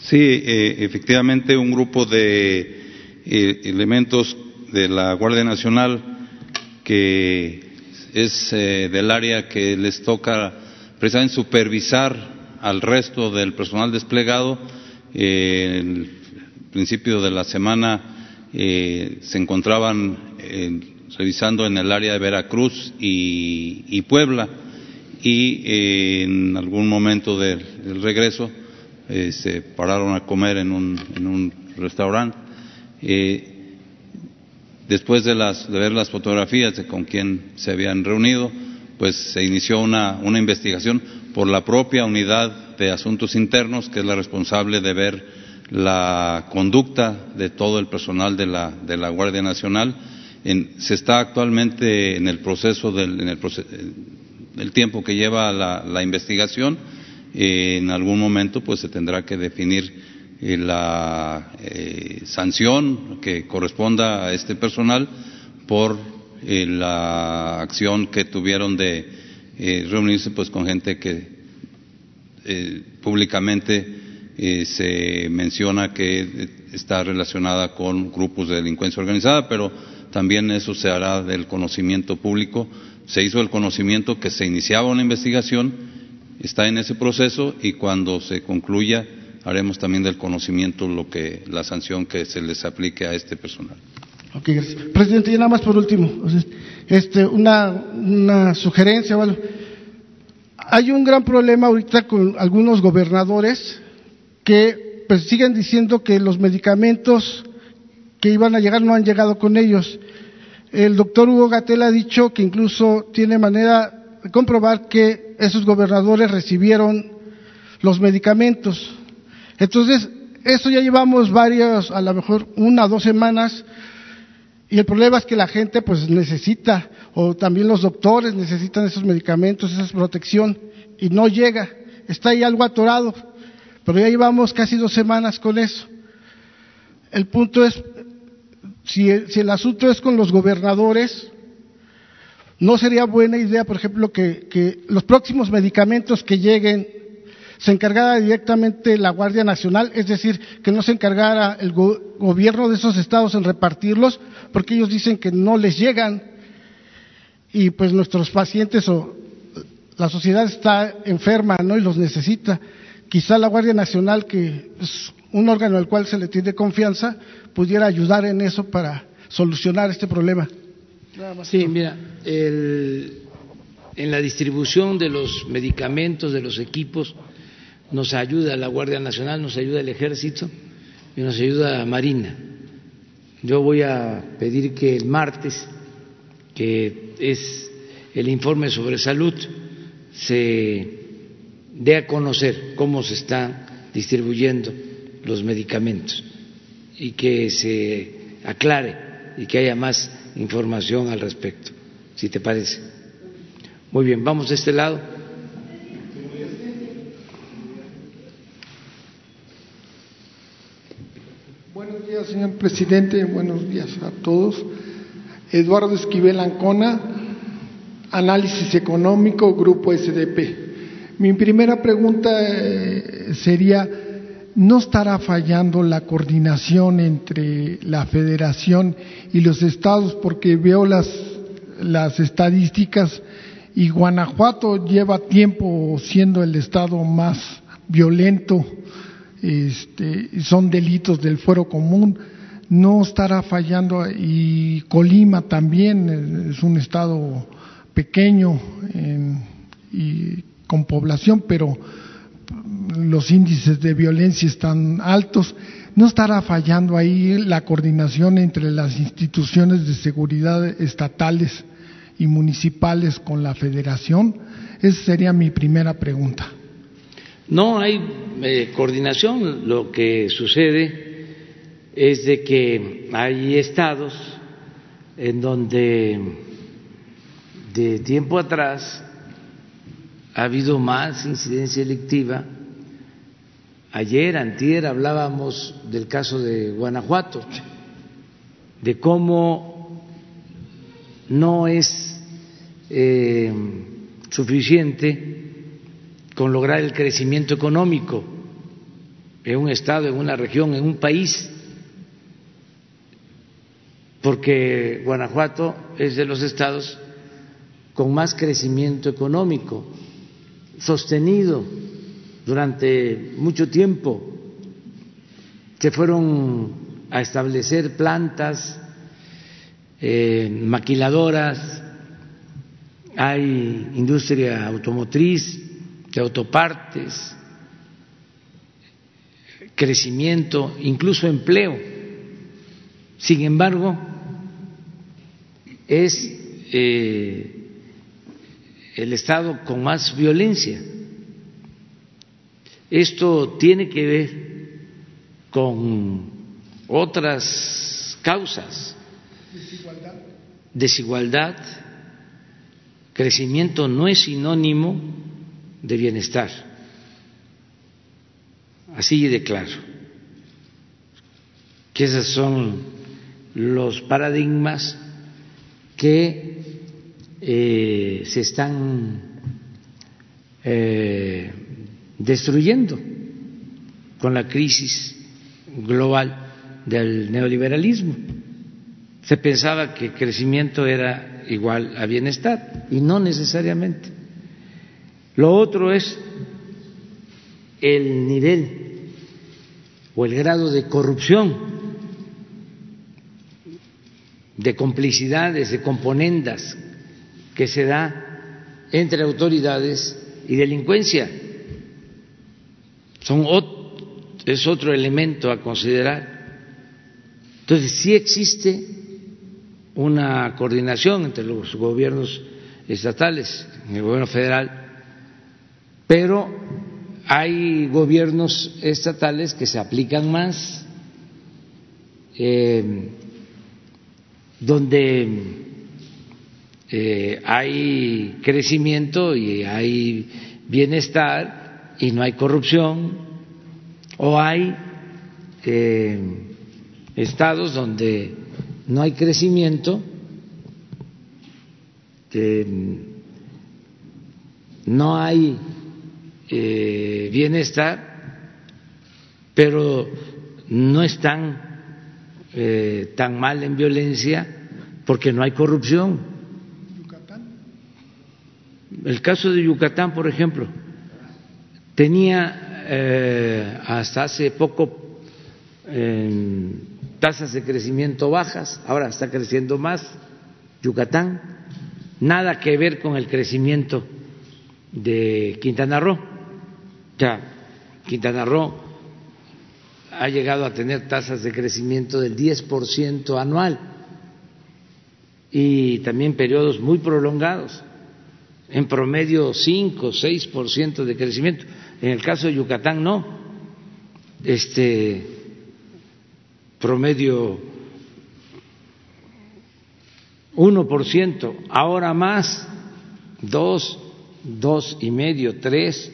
Sí, eh, efectivamente un grupo de eh, elementos de la Guardia Nacional que es eh, del área que les toca precisamente supervisar al resto del personal desplegado. el principio de la semana se encontraban revisando en el área de Veracruz y, Puebla y eh, en algún momento del, regreso eh, se pararon a comer en un, en un restaurante. Eh, Después de, ver las fotografías de con quién se habían reunido, pues se inició una, investigación por la propia unidad de asuntos internos, que es la responsable de ver la conducta de todo el personal de la, Guardia Nacional. se está actualmente en el proceso del el, tiempo que lleva la, investigación. En algún momento, pues se tendrá que definir la eh, sanción que corresponda a este personal por eh, la acción que tuvieron de eh, reunirse pues con gente que públicamente se menciona que está relacionada con grupos de delincuencia organizada, pero también eso se hará del conocimiento público. Se hizo el conocimiento que se iniciaba una investigación, está en ese proceso y cuando se concluya haremos también del conocimiento lo que la sanción que se les aplique a este personal. Ok, gracias. Presidente, y nada más por último, este, una, sugerencia. hay un gran problema ahorita con algunos gobernadores que pues, siguen diciendo que los medicamentos que iban a llegar no han llegado con ellos. El doctor Hugo Gatel ha dicho que incluso tiene manera comprobar que esos gobernadores recibieron los medicamentos. Entonces, eso ya llevamos varios, a lo mejor una o dos semanas, y el problema es que la gente pues necesita, o también los doctores necesitan esos medicamentos, esa protección, y no llega. Está ahí algo atorado, pero ya llevamos casi dos semanas con eso. El punto es, si el, si el asunto es con los gobernadores, no sería buena idea, por ejemplo, que, los próximos medicamentos que lleguen se encargara directamente la Guardia Nacional, es decir, que no se encargara el gobierno de esos estados en repartirlos, porque ellos dicen que no les llegan y pues nuestros pacientes o la sociedad está enferma, ¿no? Y los necesita. Quizá la Guardia Nacional, que es un órgano al cual se le tiene confianza, pudiera ayudar en eso para solucionar este problema. Sí, mira, en la distribución de los medicamentos, de los equipos, nos ayuda la Guardia Nacional, nos ayuda el Ejército y nos ayuda Marina. Yo voy a pedir que el martes, que es el informe sobre salud, se dé a conocer cómo se están distribuyendo los medicamentos y que se aclare y que haya más información al respecto, si te parece. Muy bien, vamos de este lado. señor presidente. Buenos días a todos. Eduardo Esquivel Ancona, Análisis Económico, Grupo SDP. Mi primera pregunta eh, sería, ¿no estará fallando la coordinación entre la federación y los estados? Porque veo las, las estadísticas y Guanajuato lleva tiempo siendo el estado más violento este, son delitos del fuero común, no estará fallando y Colima también es un estado pequeño y con población, pero los índices de violencia están altos. ¿No estará fallando ahí la coordinación entre las instituciones de seguridad estatales y municipales con la federación? Esa sería mi primera pregunta. No hay eh, coordinación, lo que sucede es de que hay estados en donde de tiempo atrás ha habido más incidencia electiva. Ayer, antier, hablábamos del caso de Guanajuato, de cómo no es eh, suficiente con lograr el crecimiento económico en un estado, en una región, en un país, porque Guanajuato es de los estados con más crecimiento económico, sostenido durante mucho tiempo. Se fueron a establecer plantas eh, maquiladoras, hay industria automotriz, de autopartes, crecimiento, incluso empleo. Sin embargo, es eh, el estado con más violencia. Esto tiene que ver con otras causas. Desigualdad. Desigualdad. Crecimiento no es sinónimo de bienestar. Así de claro. Que esos son los paradigmas que eh, se están eh, destruyendo con la crisis global del neoliberalismo. Se pensaba que crecimiento era igual a bienestar y no necesariamente. Lo otro es el nivel o el grado de corrupción, de complicidades, de componendas que se da entre autoridades y delincuencia. Es otro elemento a considerar. Entonces, sí existe una coordinación entre los gobiernos estatales y el gobierno federal, pero hay gobiernos estatales que se aplican más, eh, donde eh, hay crecimiento y hay bienestar y no hay corrupción, o hay eh, estados donde no hay crecimiento, no hay eh, bienestar, pero no están eh, tan mal en violencia porque no hay corrupción. El caso de Yucatán, por ejemplo, tenía eh, hasta hace poco tasas de crecimiento bajas, ahora está creciendo más Yucatán, nada que ver con el crecimiento de Quintana Roo. Ya, Quintana Roo ha llegado a tener tasas de crecimiento del 10% anual y también periodos muy prolongados, en promedio 5, 6% de crecimiento. En el caso de Yucatán no, este promedio 1%, ahora más, 2, dos y medio, tres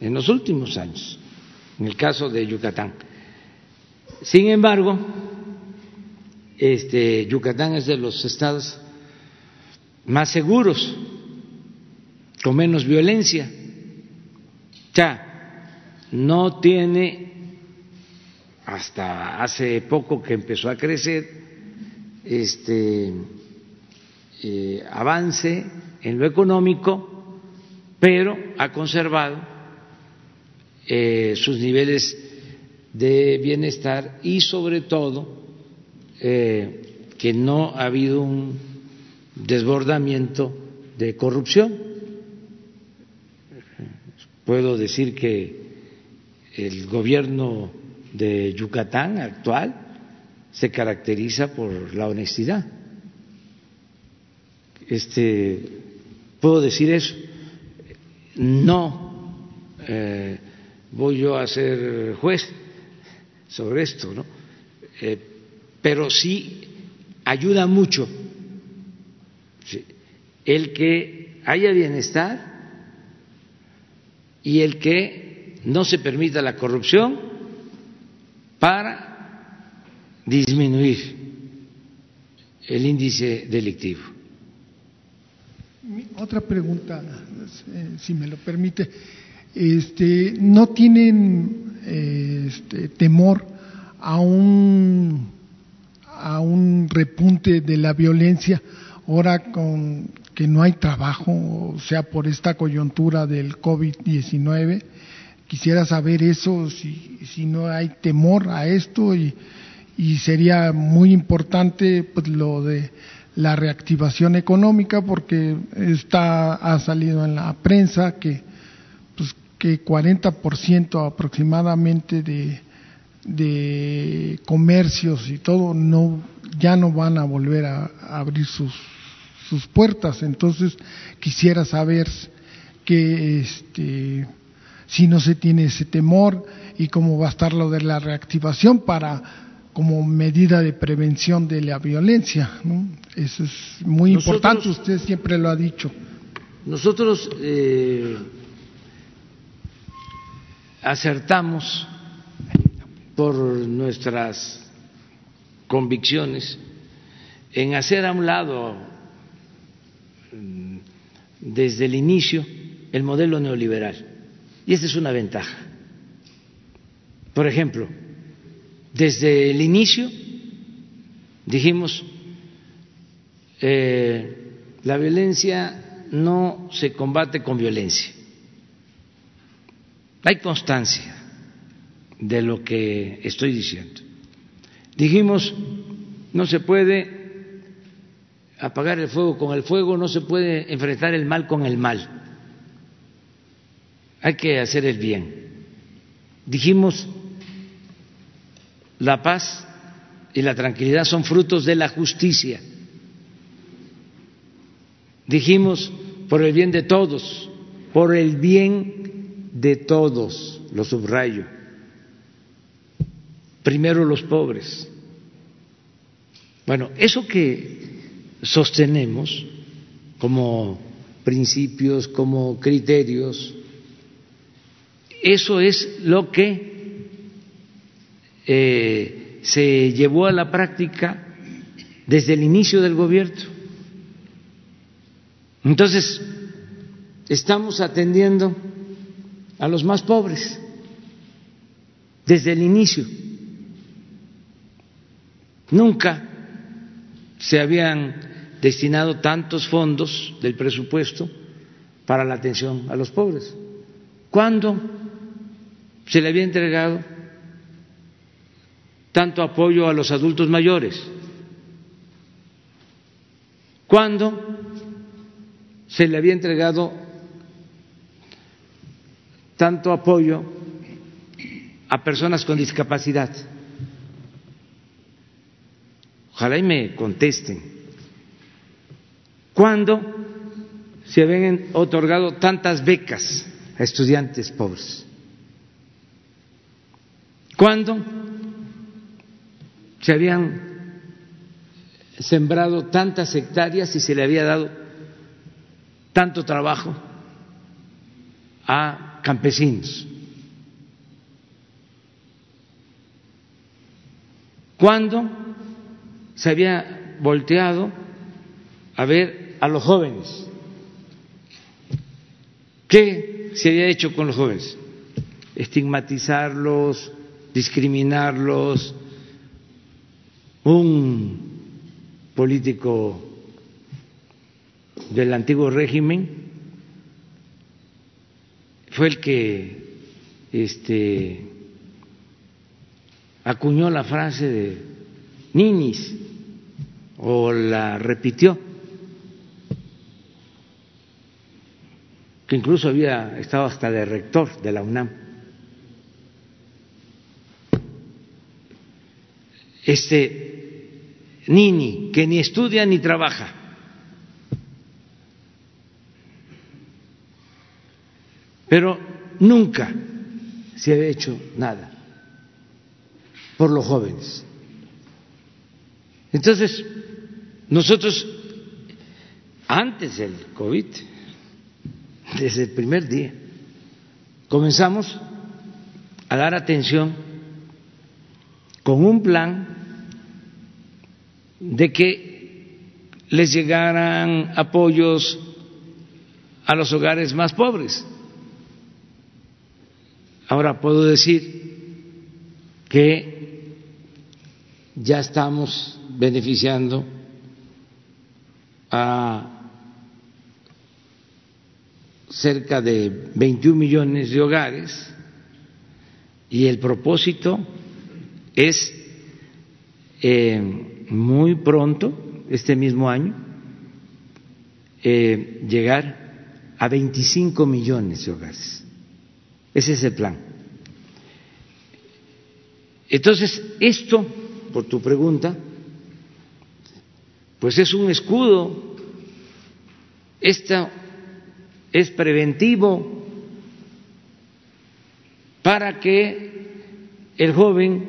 en los últimos años, en el caso de Yucatán. Sin embargo, este, Yucatán es de los estados más seguros, con menos violencia. Ya, no tiene, hasta hace poco que empezó a crecer, este eh, avance en lo económico, pero ha conservado eh, sus niveles de bienestar y sobre todo eh, que no ha habido un desbordamiento de corrupción. Puedo decir que el gobierno de Yucatán actual se caracteriza por la honestidad. Este, puedo decir eso no eh, voy yo a ser juez sobre esto, ¿no? Eh, pero sí ayuda mucho el que haya bienestar y el que no se permita la corrupción para disminuir el índice delictivo. Otra pregunta, eh, si me lo permite. Este, ¿No tienen este, temor a un, a un repunte de la violencia ahora con que no hay trabajo, o sea, por esta coyuntura del COVID-19? Quisiera saber eso, si, si no hay temor a esto y, y sería muy importante pues, lo de la reactivación económica porque está ha salido en la prensa que pues que 40% aproximadamente de de comercios y todo no ya no van a volver a, abrir sus sus puertas. Entonces, quisiera saber que este, si no se tiene ese temor y cómo va a estar lo de la reactivación para como medida de prevención de la violencia. ¿no? Eso es muy importante, usted siempre lo ha dicho. Nosotros eh, acertamos por nuestras convicciones en hacer a un lado desde el inicio el modelo neoliberal. Y esa es una ventaja. Por ejemplo, desde el inicio dijimos, eh, la violencia no se combate con violencia. Hay constancia de lo que estoy diciendo. Dijimos, no se puede apagar el fuego con el fuego, no se puede enfrentar el mal con el mal. Hay que hacer el bien. Dijimos, la paz y la tranquilidad son frutos de la justicia. Dijimos, por el bien de todos, por el bien de todos, lo subrayo. Primero los pobres. Bueno, eso que sostenemos como principios, como criterios, eso es lo que eh, se llevó a la práctica desde el inicio del gobierno. Entonces, estamos atendiendo a los más pobres desde el inicio. Nunca se habían destinado tantos fondos del presupuesto para la atención a los pobres. ¿Cuándo se le había entregado tanto apoyo a los adultos mayores? ¿Cuándo se le había entregado tanto apoyo a personas con discapacidad? Ojalá y me contesten. ¿Cuándo se habían otorgado tantas becas a estudiantes pobres? ¿Cuándo se habían sembrado tantas hectáreas y se le había dado tanto trabajo a campesinos. ¿Cuándo se había volteado a ver a los jóvenes? ¿Qué se había hecho con los jóvenes? Estigmatizarlos, discriminarlos, un político del antiguo régimen fue el que este, acuñó la frase de ninis o la repitió, que incluso había estado hasta de rector de la UNAM. Este Nini, que ni estudia ni trabaja. Pero nunca se ha hecho nada por los jóvenes. Entonces, nosotros, antes del COVID, desde el primer día, comenzamos a dar atención con un plan de que les llegaran apoyos a los hogares más pobres. Ahora puedo decir que ya estamos beneficiando a cerca de 21 millones de hogares y el propósito es eh, muy pronto, este mismo año, eh, llegar a 25 millones de hogares. Ese es el plan. Entonces, esto, por tu pregunta, pues es un escudo Esto es preventivo para que el joven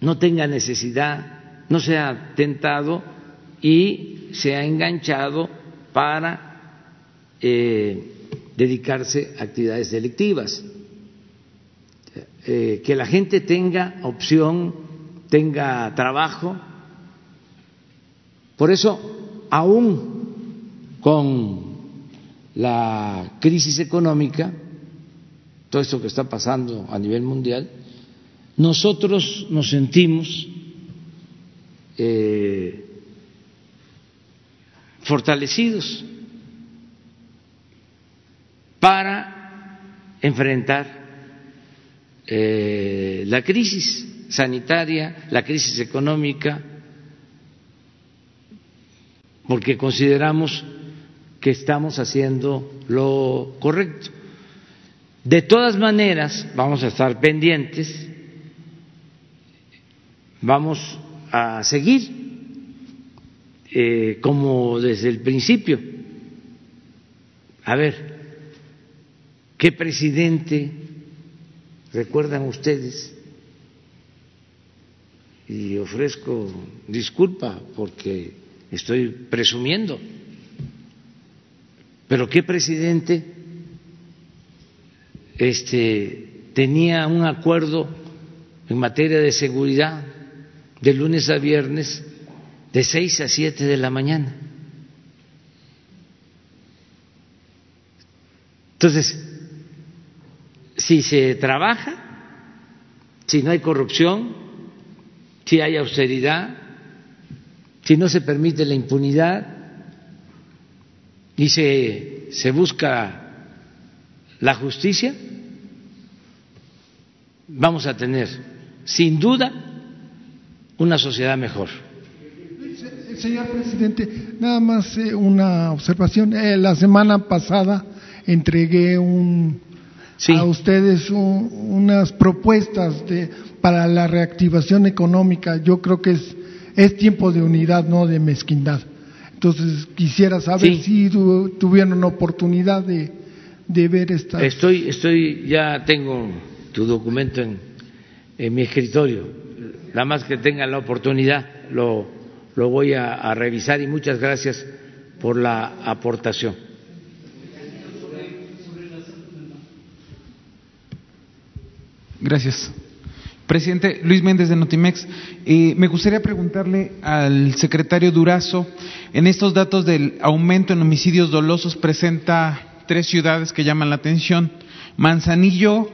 no tenga necesidad, no sea tentado y sea enganchado para eh, dedicarse a actividades delictivas. Eh, que la gente tenga opción, tenga trabajo. Por eso, aún con la crisis económica, todo esto que está pasando a nivel mundial, nosotros nos sentimos eh, fortalecidos para enfrentar eh, la crisis sanitaria, la crisis económica, porque consideramos que estamos haciendo lo correcto. De todas maneras, vamos a estar pendientes, vamos a seguir eh, como desde el principio. A ver, ¿qué presidente recuerdan ustedes? Y ofrezco disculpa porque estoy presumiendo, pero ¿qué presidente este, tenía un acuerdo en materia de seguridad de lunes a viernes de seis a siete de la mañana. Entonces, si se trabaja, si no hay corrupción, si hay austeridad, si no se permite la impunidad y se, se busca la justicia, vamos a tener, sin duda, una sociedad mejor. Señor presidente, nada más eh, una observación. Eh, la semana pasada entregué un, a ustedes unas propuestas de, para la reactivación económica. Yo creo que es, es tiempo de unidad, no de mezquindad. Entonces quisiera saber si tuvieron oportunidad de, de ver esta. Estoy, estoy, ya tengo tu documento en, en mi escritorio. Nada más que tenga la oportunidad, lo, lo voy a, a revisar y muchas gracias por la aportación. Gracias. Presidente Luis Méndez de Notimex, eh, me gustaría preguntarle al secretario Durazo, en estos datos del aumento en homicidios dolosos presenta tres ciudades que llaman la atención, Manzanillo,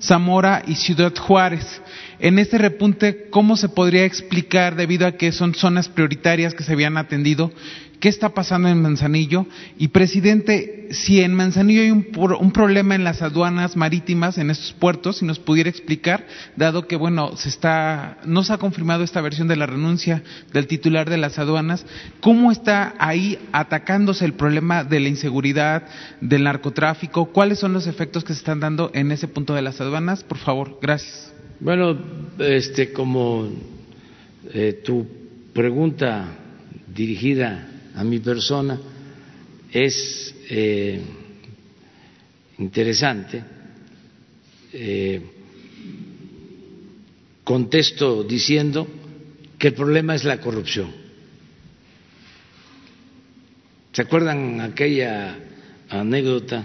Zamora y Ciudad Juárez. En este repunte, ¿cómo se podría explicar, debido a que son zonas prioritarias que se habían atendido, qué está pasando en Manzanillo? Y, presidente, si en Manzanillo hay un, un problema en las aduanas marítimas, en estos puertos, si nos pudiera explicar, dado que, bueno, se está, no se ha confirmado esta versión de la renuncia del titular de las aduanas, ¿cómo está ahí atacándose el problema de la inseguridad, del narcotráfico? ¿Cuáles son los efectos que se están dando en ese punto de las aduanas? Por favor, gracias. Bueno, este, como eh, tu pregunta dirigida a mi persona es eh, interesante, eh, contesto diciendo que el problema es la corrupción. ¿Se acuerdan aquella anécdota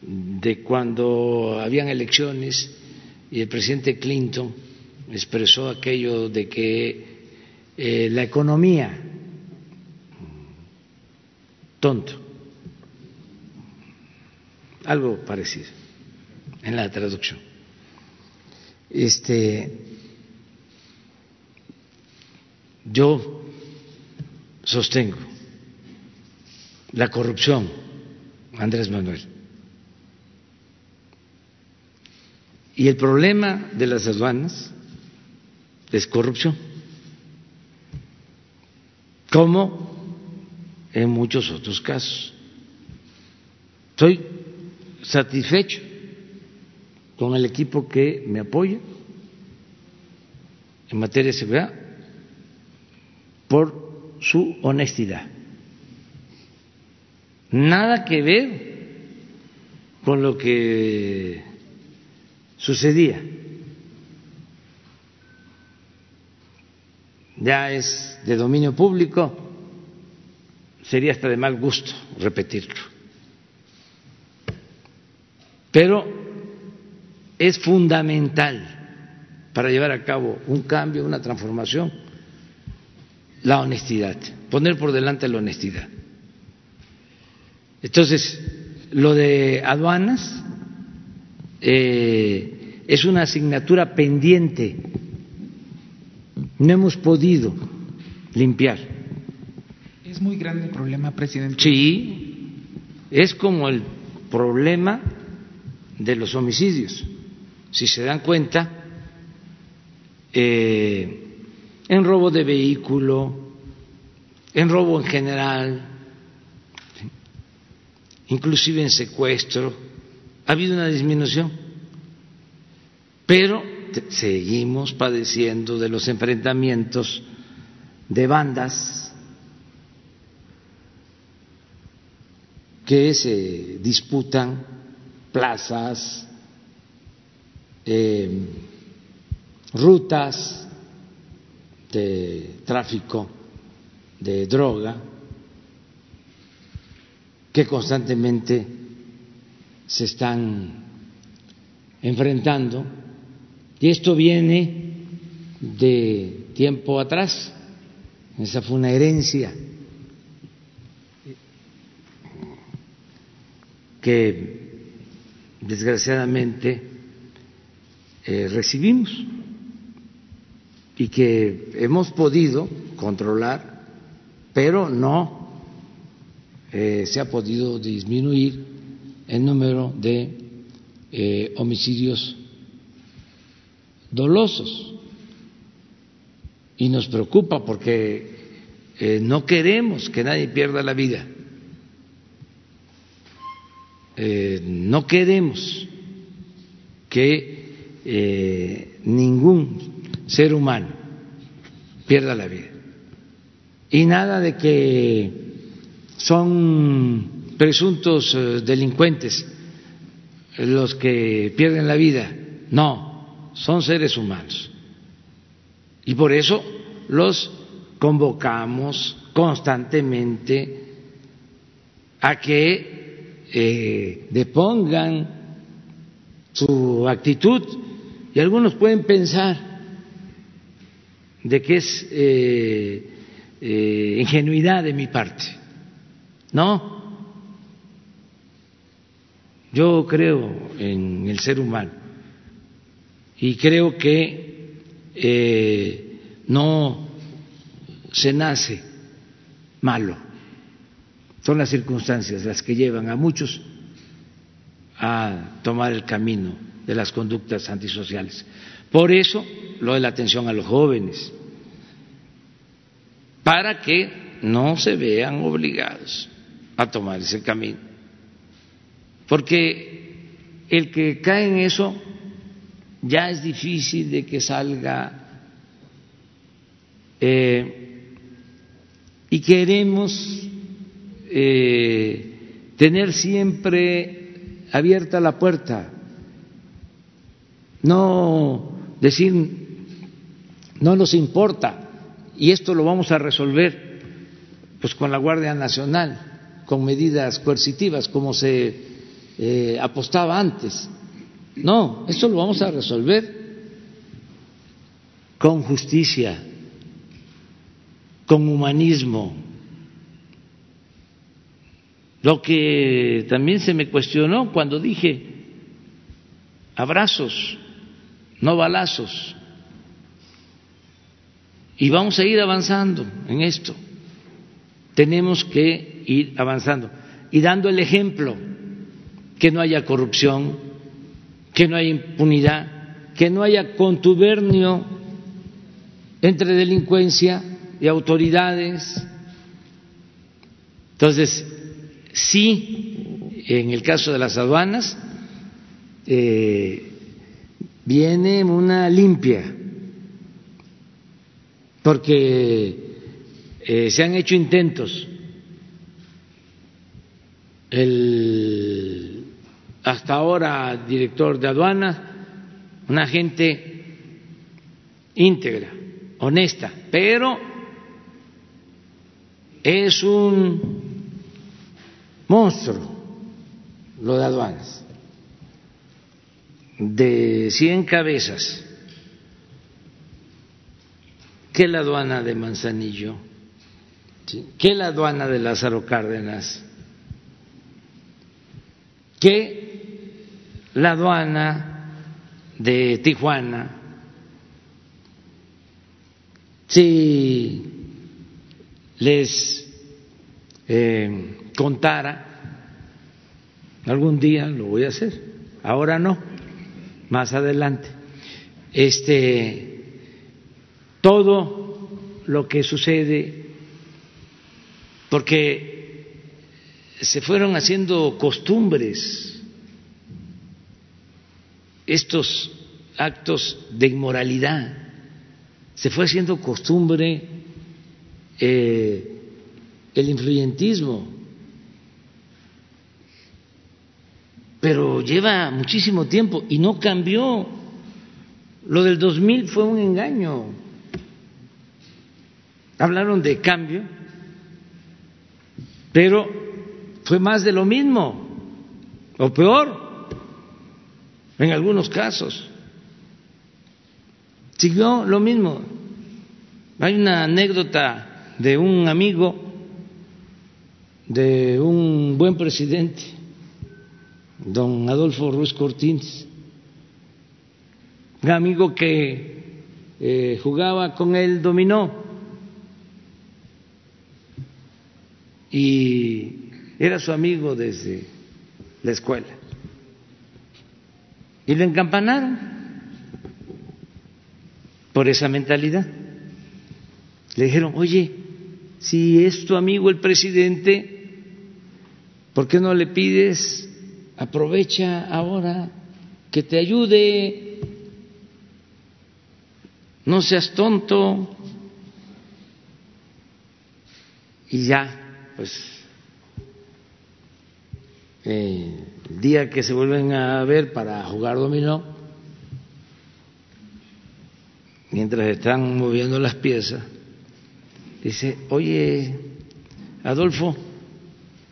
de cuando habían elecciones? Y el presidente Clinton expresó aquello de que eh, la economía, tonto, algo parecido en la traducción. Este, yo sostengo la corrupción, Andrés Manuel Y el problema de las aduanas es corrupción, como en muchos otros casos. Estoy satisfecho con el equipo que me apoya en materia de seguridad por su honestidad. nada que ver con lo que sucedía. Ya es de dominio público, sería hasta de mal gusto repetirlo. Pero es fundamental para llevar a cabo un cambio, una transformación, la honestidad, poner por delante la honestidad. Entonces, lo de aduanas eh, es una asignatura pendiente. No hemos podido limpiar. Es muy grande el problema, presidente. Sí, es como el problema de los homicidios. Si se dan cuenta, eh, en robo de vehículo, en robo en general, inclusive en secuestro, ha habido una disminución, pero seguimos padeciendo de los enfrentamientos de bandas que se disputan plazas, eh, rutas de tráfico de droga, que constantemente se están enfrentando y esto viene de tiempo atrás, esa fue una herencia que desgraciadamente eh, recibimos y que hemos podido controlar, pero no eh, se ha podido disminuir el número de eh, homicidios dolosos. Y nos preocupa porque eh, no queremos que nadie pierda la vida. no queremos que ningún ser humano pierda la vida. Y nada de que son presuntos eh, delincuentes los que pierden la vida. No, son seres humanos. Y por eso los convocamos constantemente a que eh, depongan su actitud. Y algunos pueden pensar de que es eh, ingenuidad de mi parte no, yo creo en el ser humano y creo que eh, no se nace malo, son las circunstancias las que llevan a muchos a tomar el camino de las conductas antisociales. Por eso lo de la atención a los jóvenes, para que no se vean obligados a tomar ese camino. Porque el que cae en eso ya es difícil de que salga eh, y queremos eh, tener siempre abierta la puerta, no decir no nos importa y esto lo vamos a resolver pues con la Guardia Nacional con medidas coercitivas como se eh, apostaba antes. No, eso lo vamos a resolver con justicia, con humanismo. Lo que también se me cuestionó cuando dije abrazos, no balazos. Y vamos a ir avanzando en esto. Tenemos que ir avanzando y dando el ejemplo, que no haya corrupción, que no haya impunidad, que no haya contubernio entre delincuencia y autoridades. Entonces, sí, en el caso de las aduanas, eh, viene una limpia, porque eh, se han hecho intentos el hasta ahora director de aduanas, una gente íntegra, honesta, pero es un monstruo lo de aduanas, de 100 cabezas. ¿Qué la aduana de Manzanillo? ¿Qué la aduana de Lázaro Cárdenas? ¿Qué la aduana de Tijuana? Si les eh, contara, algún día lo voy a hacer, ahora no, más adelante. Este, todo lo que sucede, porque se fueron haciendo costumbres estos actos de inmoralidad, se fue haciendo costumbre eh, el influyentismo, pero lleva muchísimo tiempo y no cambió. Lo del 2000 fue un engaño. Hablaron de cambio, pero fue más de lo mismo, o peor, en algunos casos. Siguió lo mismo. Hay una anécdota de un amigo, de un buen presidente, don Adolfo Ruiz Cortines, un amigo que eh, jugaba con él dominó y era su amigo desde la escuela. Y lo encampanaron por esa mentalidad. Le dijeron, oye, si es tu amigo el presidente, ¿por qué no le pides aprovecha ahora que te ayude, no seas tonto. Y ya, pues, eh, el día que se vuelven a ver para jugar dominó, mientras están moviendo las piezas, dice, oye, Adolfo,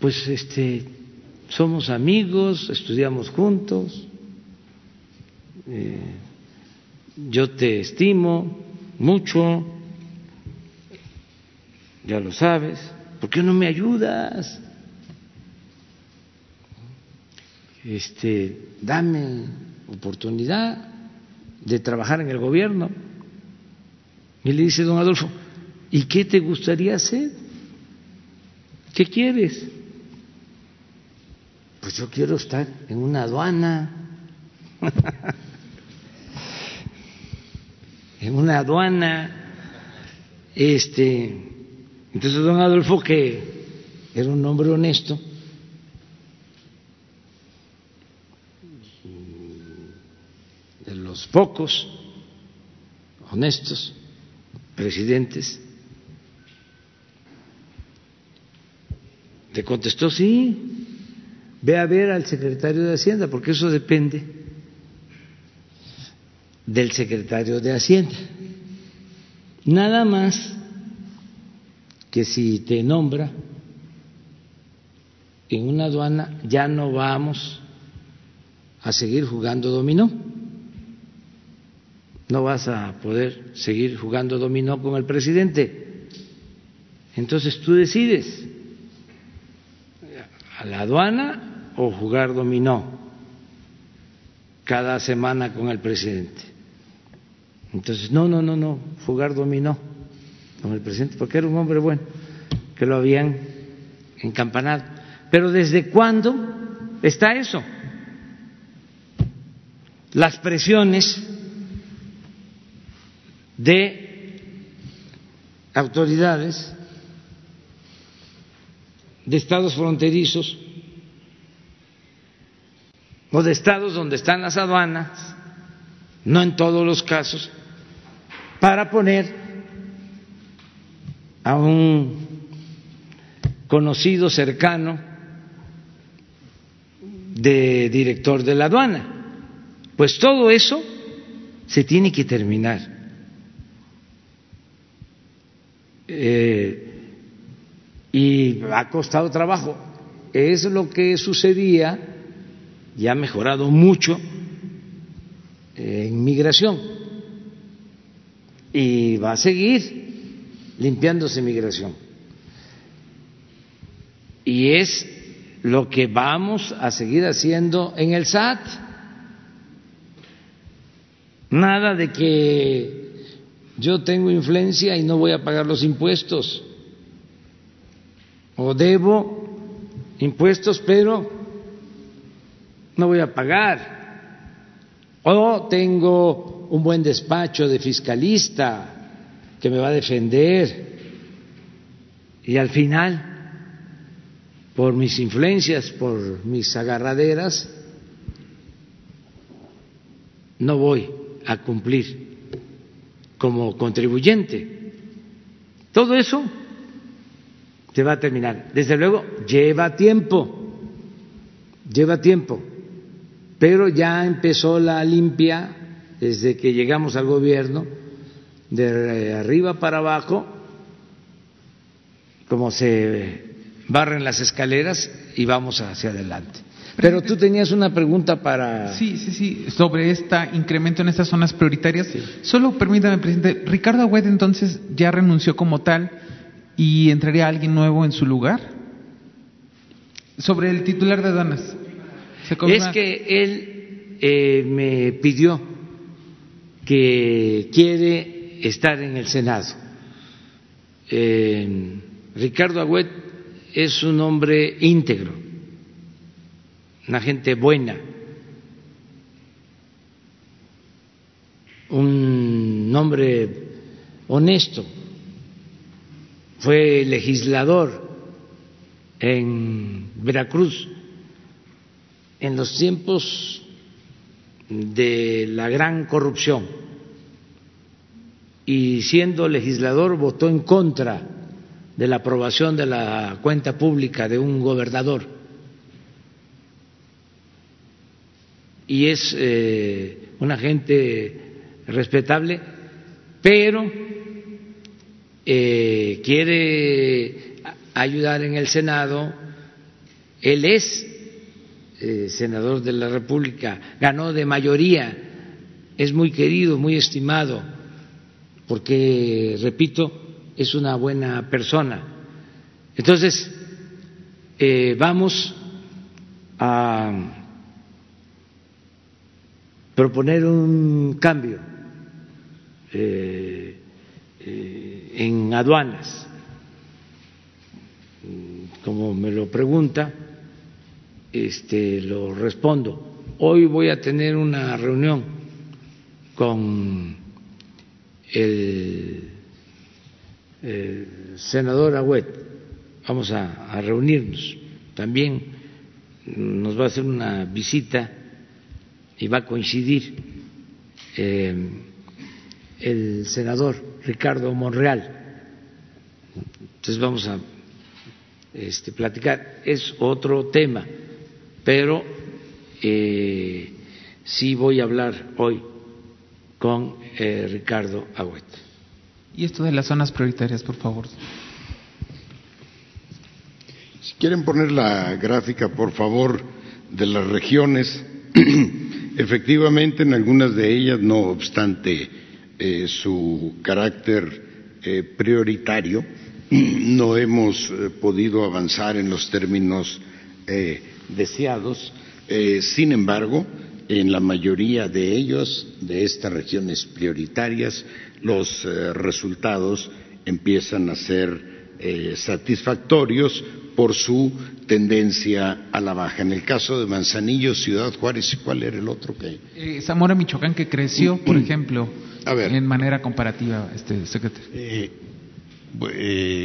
pues este, somos amigos, estudiamos juntos, eh, yo te estimo mucho, ya lo sabes, ¿por qué no me ayudas? Este, dame oportunidad de trabajar en el gobierno. Y le dice don Adolfo, ¿y qué te gustaría hacer? ¿Qué quieres? pues yo quiero estar en una aduana, en una aduana, este, entonces don Adolfo que era un hombre honesto, los pocos honestos presidentes, le contestó sí, Ve a ver al secretario de Hacienda, porque eso depende del secretario de Hacienda. Nada más que si te nombra en una aduana, ya no vamos a seguir jugando dominó. No vas a poder seguir jugando dominó con el presidente. Entonces tú decides a la aduana o jugar dominó cada semana con el presidente. Entonces, no, no, no, no, jugar dominó con el presidente, porque era un hombre bueno, que lo habían encampanado. Pero ¿desde cuándo está eso? Las presiones de autoridades de estados fronterizos o de estados donde están las aduanas, no en todos los casos, para poner a un conocido cercano de director de la aduana. Pues todo eso se tiene que terminar. Eh, y ha costado trabajo. Es lo que sucedía y ha mejorado mucho en migración. Y va a seguir limpiándose migración. Y es lo que vamos a seguir haciendo en el SAT. Nada de que yo tengo influencia y no voy a pagar los impuestos. O debo impuestos, pero no voy a pagar. O tengo un buen despacho de fiscalista que me va a defender. Y al final por mis influencias, por mis agarraderas, no voy a cumplir como contribuyente. Todo eso se va a terminar. Desde luego, lleva tiempo, lleva tiempo, pero ya empezó la limpia desde que llegamos al gobierno, de arriba para abajo, como se barren las escaleras y vamos hacia adelante. Pero tú tenías una pregunta para. Sí, sí, sí, sobre este incremento en estas zonas prioritarias. Solo permítame, presidente. Ricardo Agüed entonces ya renunció como tal y entraría alguien nuevo en su lugar. Sobre el titular de aduanas. Es que él eh, me pidió que quiere estar en el Senado. Eh, Ricardo Agüed es un hombre íntegro, una gente buena, un hombre honesto, fue legislador en Veracruz en los tiempos de la gran corrupción y siendo legislador votó en contra de la aprobación de la cuenta pública de un gobernador. Y es eh, una gente respetable, pero eh, quiere ayudar en el Senado. Él es eh, senador de la República, ganó de mayoría, es muy querido, muy estimado, porque, repito, es una buena persona. Entonces, eh, vamos a proponer un cambio eh, eh, en aduanas. Como me lo pregunta, este, lo respondo. Hoy voy a tener una reunión con el senador Agüet, vamos a, reunirnos. También nos va a hacer una visita y va a coincidir eh, el senador Ricardo Monreal. Entonces vamos a este, platicar. Es otro tema, pero eh, sí voy a hablar hoy con eh, Ricardo Agüet. Y esto de las zonas prioritarias, por favor. Si quieren poner la gráfica, por favor, de las regiones, efectivamente en algunas de ellas, no obstante eh, su carácter eh, prioritario, no hemos eh, podido avanzar en los términos deseados. sin embargo, en la mayoría de ellos, de estas regiones prioritarias, los resultados empiezan a ser satisfactorios por su tendencia a la baja. En el caso de Manzanillo, Ciudad Juárez, ¿cuál era el otro que? Eh, Zamora, Michoacán, que creció, por ejemplo, en manera comparativa, este secretario.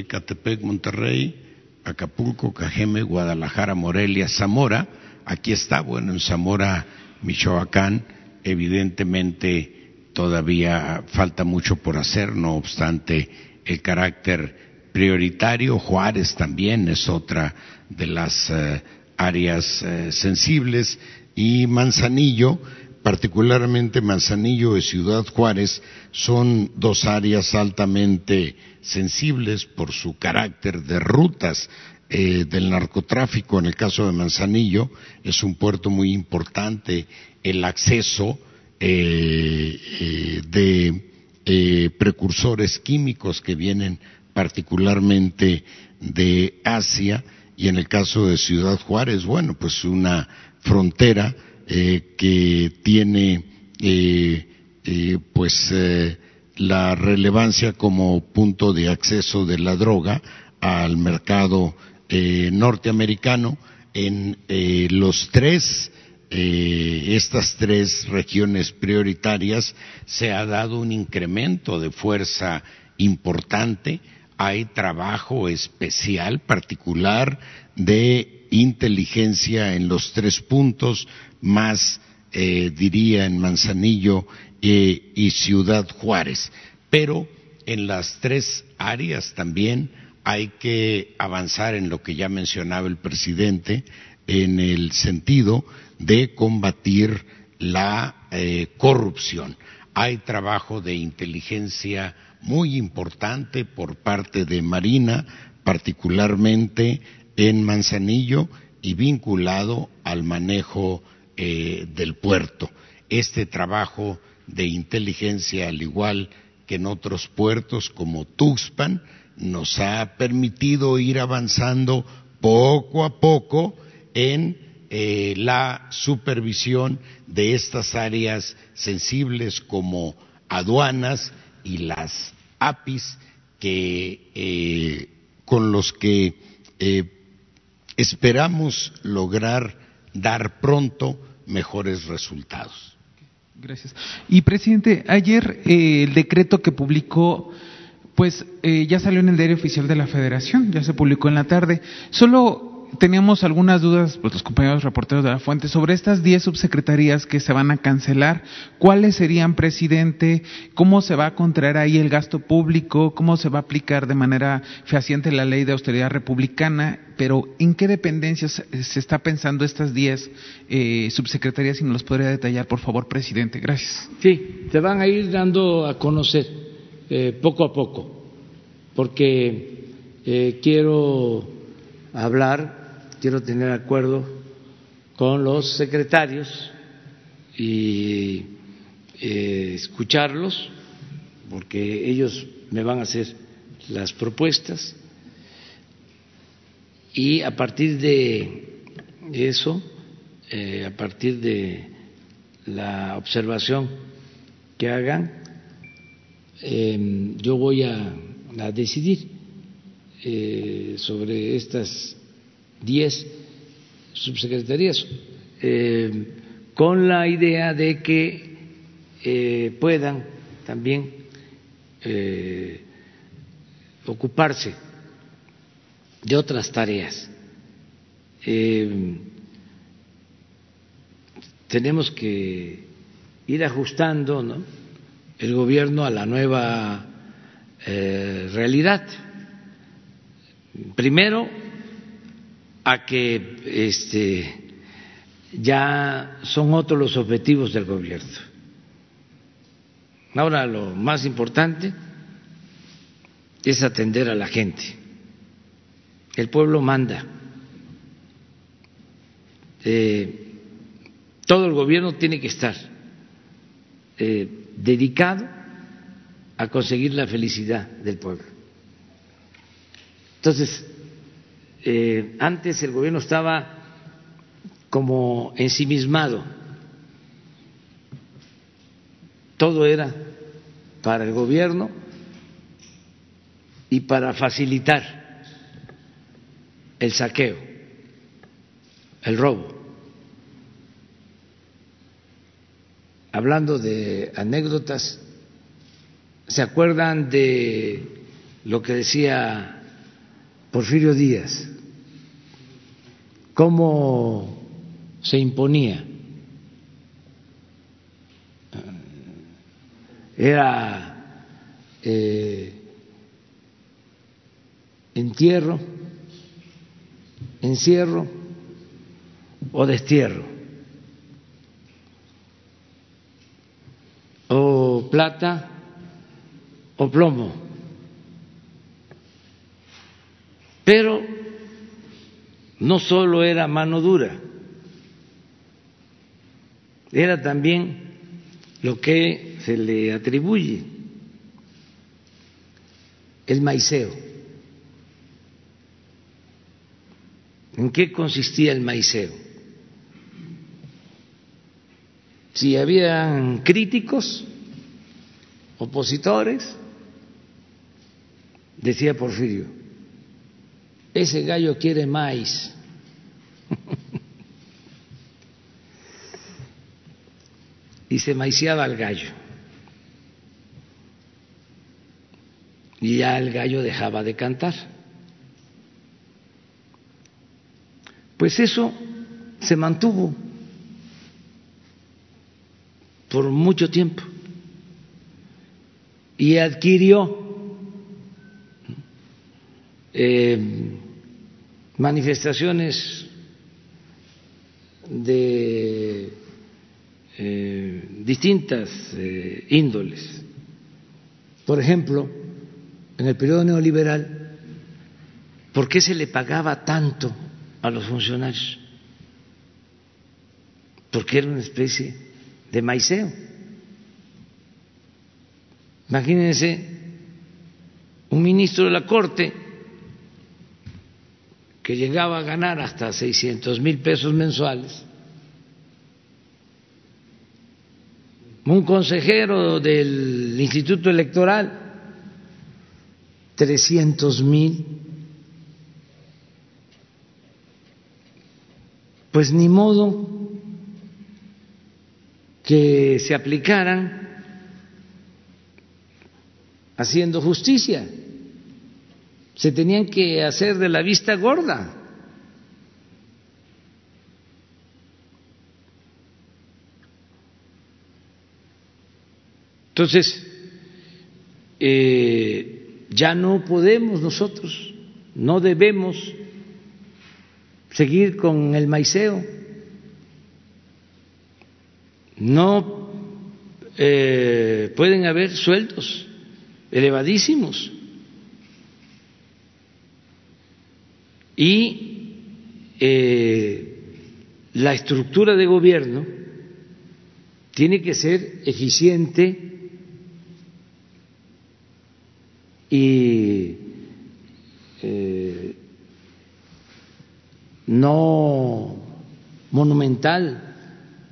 Catepec, Monterrey, Acapulco, Cajeme, Guadalajara, Morelia, Zamora. Aquí está, bueno, en Zamora, Michoacán, evidentemente todavía falta mucho por hacer, no obstante el carácter prioritario. Juárez también es otra de las eh, áreas eh, sensibles y Manzanillo, particularmente Manzanillo y Ciudad Juárez, son dos áreas altamente sensibles por su carácter de rutas eh, del narcotráfico. En el caso de Manzanillo es un puerto muy importante, el acceso de precursores químicos que vienen particularmente de Asia y en el caso de Ciudad Juárez, bueno, pues una frontera eh, que tiene eh, eh, pues la relevancia como punto de acceso de la droga al mercado norteamericano en los tres estas tres regiones prioritarias se ha dado un incremento de fuerza importante hay trabajo especial, particular, de inteligencia en los tres puntos, más eh, diría en Manzanillo eh, y Ciudad Juárez. Pero en las tres áreas también hay que avanzar en lo que ya mencionaba el presidente, en el sentido de combatir la eh, corrupción. Hay trabajo de inteligencia muy importante por parte de Marina, particularmente en Manzanillo y vinculado al manejo eh, del puerto. Este trabajo de inteligencia, al igual que en otros puertos como Tuxpan, nos ha permitido ir avanzando poco a poco en eh, la supervisión de estas áreas sensibles como aduanas y las APIs que, eh, con los que eh, esperamos lograr dar pronto mejores resultados. Gracias. Y presidente, ayer eh, el decreto que publicó, pues ya salió en el diario oficial de la Federación, ya se publicó en la tarde. Solo teníamos algunas dudas, pues los compañeros reporteros de la fuente, sobre estas 10 subsecretarías que se van a cancelar. ¿Cuáles serían, presidente? ¿Cómo se va a contraer ahí el gasto público? ¿Cómo se va a aplicar de manera fehaciente la ley de austeridad republicana? Pero, ¿en qué dependencias se está pensando estas 10 eh, subsecretarías? Si nos los podría detallar, por favor, presidente. Gracias. Sí, se van a ir dando a conocer eh, poco a poco, porque eh, quiero hablar, quiero tener acuerdo con los secretarios y eh, escucharlos, porque ellos me van a hacer las propuestas. Y a partir de eso, eh, a partir de la observación que hagan, eh, yo voy a decidir eh, sobre estas diez subsecretarías, eh, con la idea de que eh, puedan también ocuparse de otras tareas. tenemos que ir ajustando el gobierno a la nueva realidad Primero, a que este, ya son otros los objetivos del gobierno. Ahora lo más importante es atender a la gente. El pueblo manda. Eh, todo el gobierno tiene que estar eh, dedicado a conseguir la felicidad del pueblo. Entonces, eh, antes el gobierno estaba como ensimismado, todo era para el gobierno y para facilitar el saqueo, el robo. Hablando de anécdotas, ¿se acuerdan de lo que decía Porfirio Díaz, cómo se imponía. Era eh, entierro, encierro o destierro, o plata o plomo. Pero no solo era mano dura, era también lo que se le atribuye, el maiceo. ¿En qué consistía el maiceo? Si habían críticos, opositores, decía Porfirio, ese gallo quiere maíz. y se maiciaba al gallo. Y ya el gallo dejaba de cantar. Pues eso se mantuvo por mucho tiempo y adquirió eh, manifestaciones de eh, distintas eh, índoles. Por ejemplo, en el periodo neoliberal, ¿por qué se le pagaba tanto a los funcionarios? Porque era una especie de maiceo. Imagínense un ministro de la Corte que llegaba a ganar hasta 600 mil pesos mensuales un consejero del Instituto Electoral, trescientos mil. Pues ni modo que se aplicaran haciendo justicia. Se tenían que hacer de la vista gorda. Entonces, eh, ya no podemos nosotros, no debemos seguir con el maiceo, no eh, pueden haber sueldos elevadísimos y eh, la estructura de gobierno tiene que ser eficiente y eh, no monumental,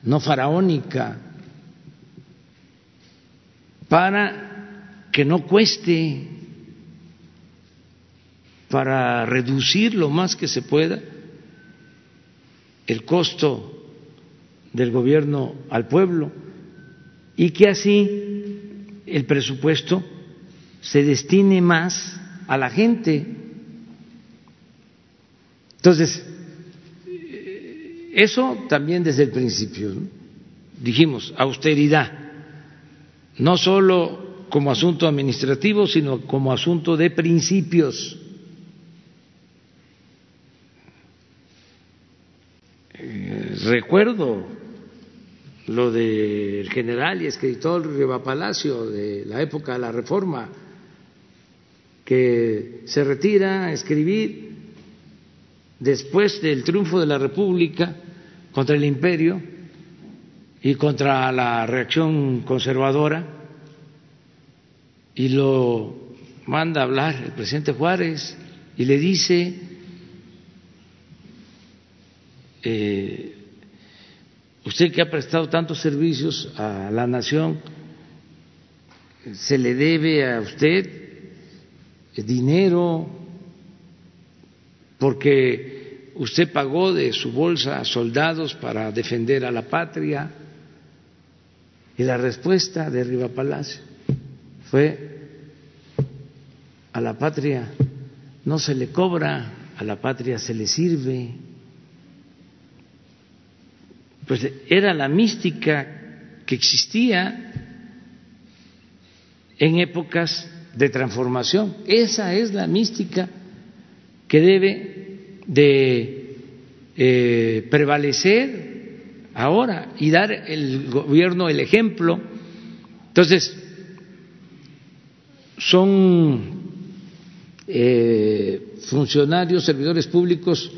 no faraónica, para que no cueste, para reducir lo más que se pueda el costo del gobierno al pueblo y que así el presupuesto se destine más a la gente. Entonces, eso también desde el principio, dijimos, austeridad, no solo como asunto administrativo, sino como asunto de principios. Recuerdo lo del general y escritor Riva Palacio de la época de la Reforma, que se retira a escribir después del triunfo de la República contra el imperio y contra la reacción conservadora y lo manda a hablar el presidente Juárez y le dice eh, usted que ha prestado tantos servicios a la nación se le debe a usted dinero porque usted pagó de su bolsa a soldados para defender a la patria. Y la respuesta de Riva Palacio fue, a la patria no se le cobra, a la patria se le sirve. Pues era la mística que existía en épocas de transformación. Esa es la mística que debe de eh, prevalecer ahora y dar el gobierno el ejemplo. Entonces, son eh, funcionarios, servidores públicos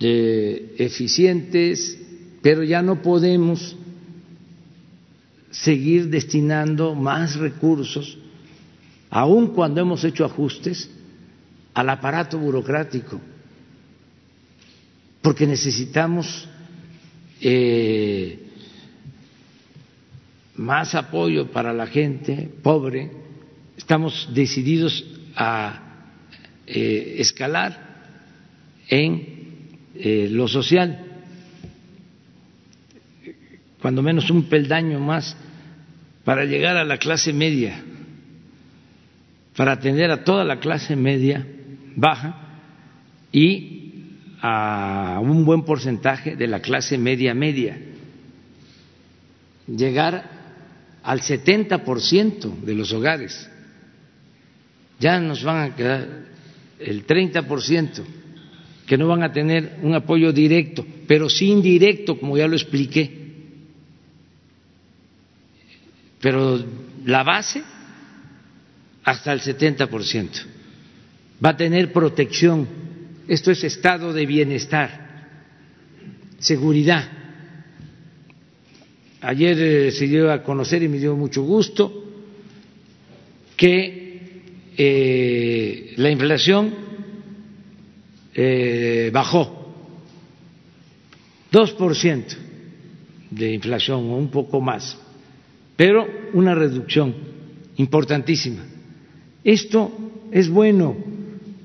eh, eficientes, pero ya no podemos seguir destinando más recursos, aun cuando hemos hecho ajustes, al aparato burocrático, porque necesitamos eh, más apoyo para la gente pobre, estamos decididos a eh, escalar en eh, lo social, cuando menos un peldaño más para llegar a la clase media, para atender a toda la clase media baja y a un buen porcentaje de la clase media media. Llegar al 70% de los hogares. Ya nos van a quedar el 30% que no van a tener un apoyo directo, pero sí indirecto, como ya lo expliqué pero la base hasta el 70%. Va a tener protección. Esto es estado de bienestar, seguridad. Ayer eh, se dio a conocer y me dio mucho gusto que eh, la inflación eh, bajó 2% de inflación o un poco más pero una reducción importantísima. Esto es bueno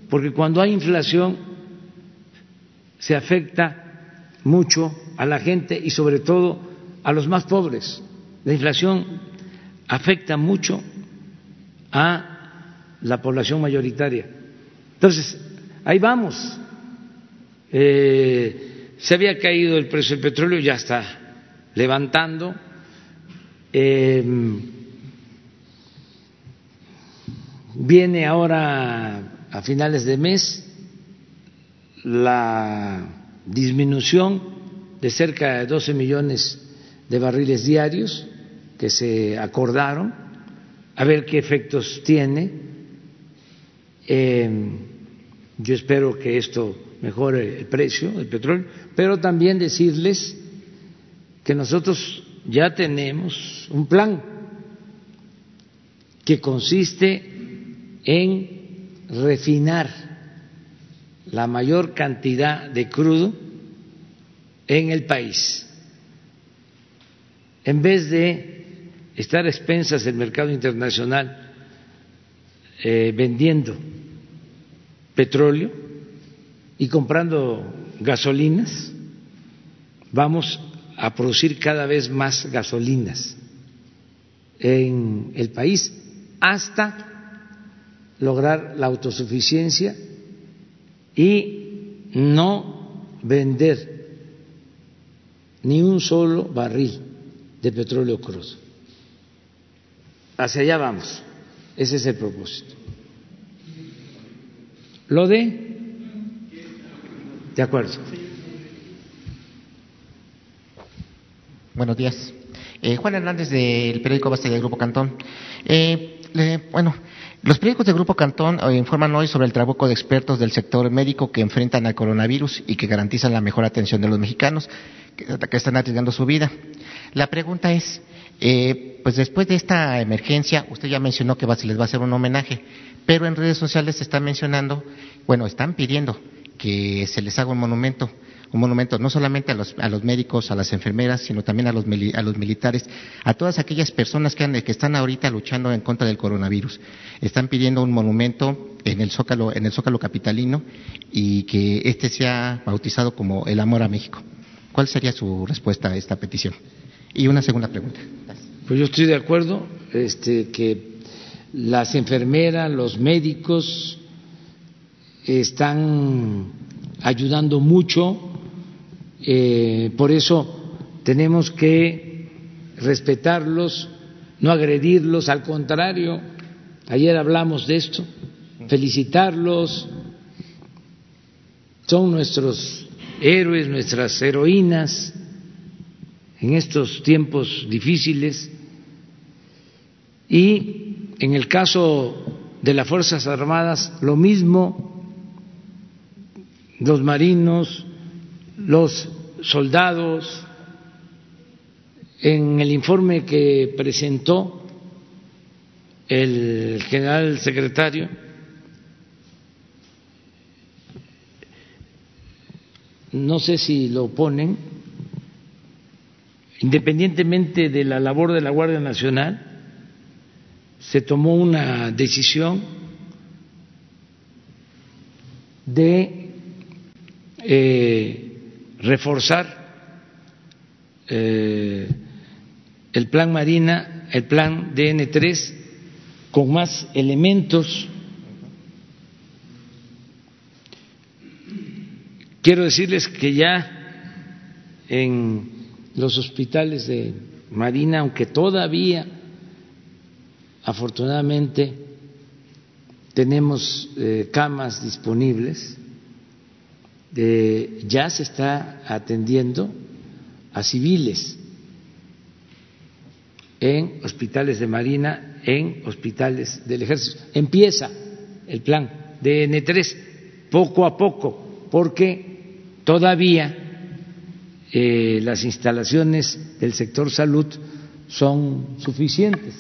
porque cuando hay inflación se afecta mucho a la gente y sobre todo a los más pobres. La inflación afecta mucho a la población mayoritaria. Entonces, ahí vamos. Eh, se había caído el precio del petróleo, ya está levantando eh, viene ahora a finales de mes la disminución de cerca de 12 millones de barriles diarios que se acordaron, a ver qué efectos tiene. Eh, yo espero que esto mejore el precio del petróleo, pero también decirles que nosotros ya tenemos un plan que consiste en refinar la mayor cantidad de crudo en el país. En vez de estar a expensas del mercado internacional eh, vendiendo petróleo y comprando gasolinas, vamos a producir cada vez más gasolinas en el país hasta lograr la autosuficiencia y no vender ni un solo barril de petróleo crudo. Hacia allá vamos. Ese es el propósito. Lo de... De acuerdo. Buenos días. Eh, Juan Hernández del periódico Basta del Grupo Cantón. Eh, bueno, los periódicos del Grupo Cantón eh, informan hoy sobre el trabajo de expertos del sector médico que enfrentan al coronavirus y que garantizan la mejor atención de los mexicanos que, están arriesgando su vida. La pregunta es, pues después de esta emergencia, usted ya mencionó que se les va a hacer un homenaje, pero en redes sociales se está mencionando, bueno, están pidiendo que se les haga un monumento un monumento no solamente a los, a los médicos, a las enfermeras, sino también a los, a los militares, a todas aquellas personas que, que están ahorita luchando en contra del coronavirus. Están pidiendo un monumento en el Zócalo, en el Zócalo capitalino y que este sea bautizado como el amor a México. ¿Cuál sería su respuesta a esta petición? Y una segunda pregunta. Pues yo estoy de acuerdo este, que las enfermeras, los médicos están ayudando mucho eh, por eso tenemos que respetarlos, no agredirlos, al contrario, ayer hablamos de esto, felicitarlos, son nuestros héroes, nuestras heroínas en estos tiempos difíciles. Y en el caso de las Fuerzas Armadas lo mismo, los marinos, los soldados, en el informe que presentó el general secretario, no sé si lo ponen, independientemente de la labor de la Guardia Nacional, se tomó una decisión de eh, reforzar eh, el plan Marina, el plan DN3, con más elementos. Quiero decirles que ya en los hospitales de Marina, aunque todavía afortunadamente tenemos eh, camas disponibles, eh, ya se está atendiendo a civiles en hospitales de Marina, en hospitales del Ejército. Empieza el plan de N3 poco a poco, porque todavía eh, las instalaciones del sector salud son suficientes.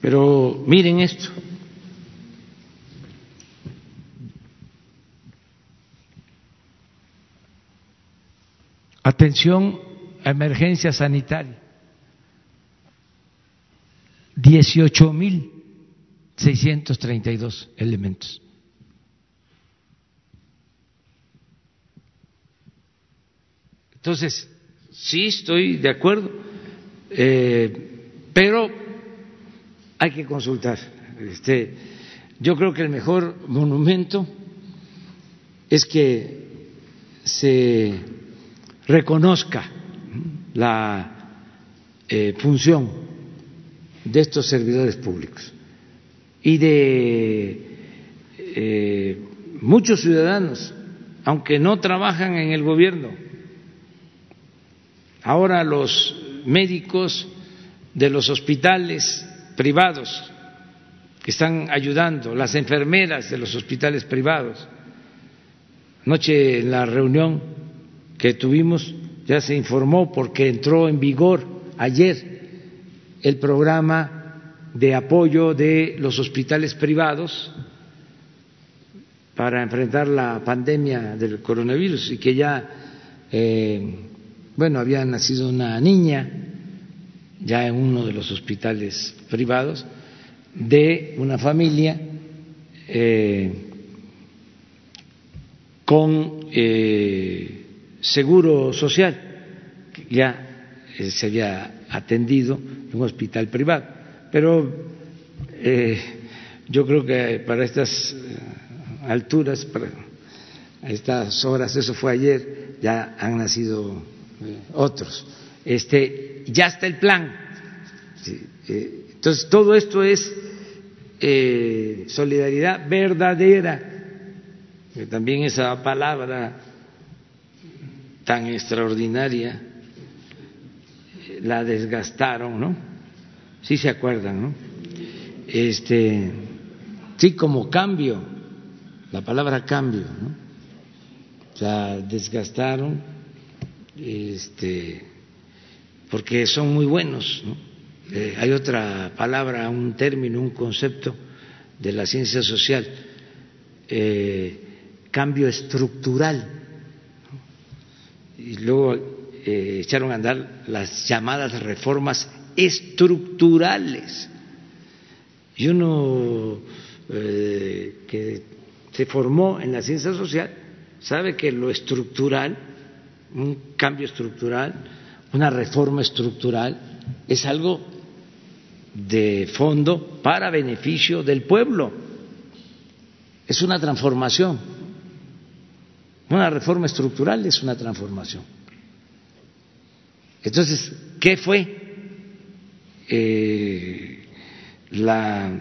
Pero miren esto. Atención a emergencia sanitaria. 18.632 elementos. Entonces, sí estoy de acuerdo, eh, pero hay que consultar. Este, yo creo que el mejor monumento es que se reconozca la eh, función de estos servidores públicos y de eh, muchos ciudadanos, aunque no trabajan en el gobierno. Ahora los médicos de los hospitales privados que están ayudando, las enfermeras de los hospitales privados. Anoche en la reunión que tuvimos ya se informó porque entró en vigor ayer el programa de apoyo de los hospitales privados para enfrentar la pandemia del coronavirus y que ya, eh, bueno, había nacido una niña ya en uno de los hospitales privados de una familia eh, con eh, seguro social, ya eh, se había atendido en un hospital privado. Pero yo creo que para estas alturas, para estas horas, eso fue ayer, ya han nacido otros. Este, ya está el plan. Eh, entonces, todo esto es eh, solidaridad verdadera, también esa palabra tan extraordinaria la desgastaron, ¿no? Sí se acuerdan, ¿no? Este, sí, como cambio, la palabra cambio, ¿no? O desgastaron, este, porque son muy buenos. Eh, hay otra palabra, un término, un concepto de la ciencia social, eh, cambio estructural. Y luego eh, echaron a andar las llamadas reformas estructurales. Y uno que se formó en la ciencia social sabe que lo estructural, un cambio estructural, una reforma estructural es algo de fondo para beneficio del pueblo. Es una transformación. Una reforma estructural es una transformación. Entonces, ¿qué fue eh, la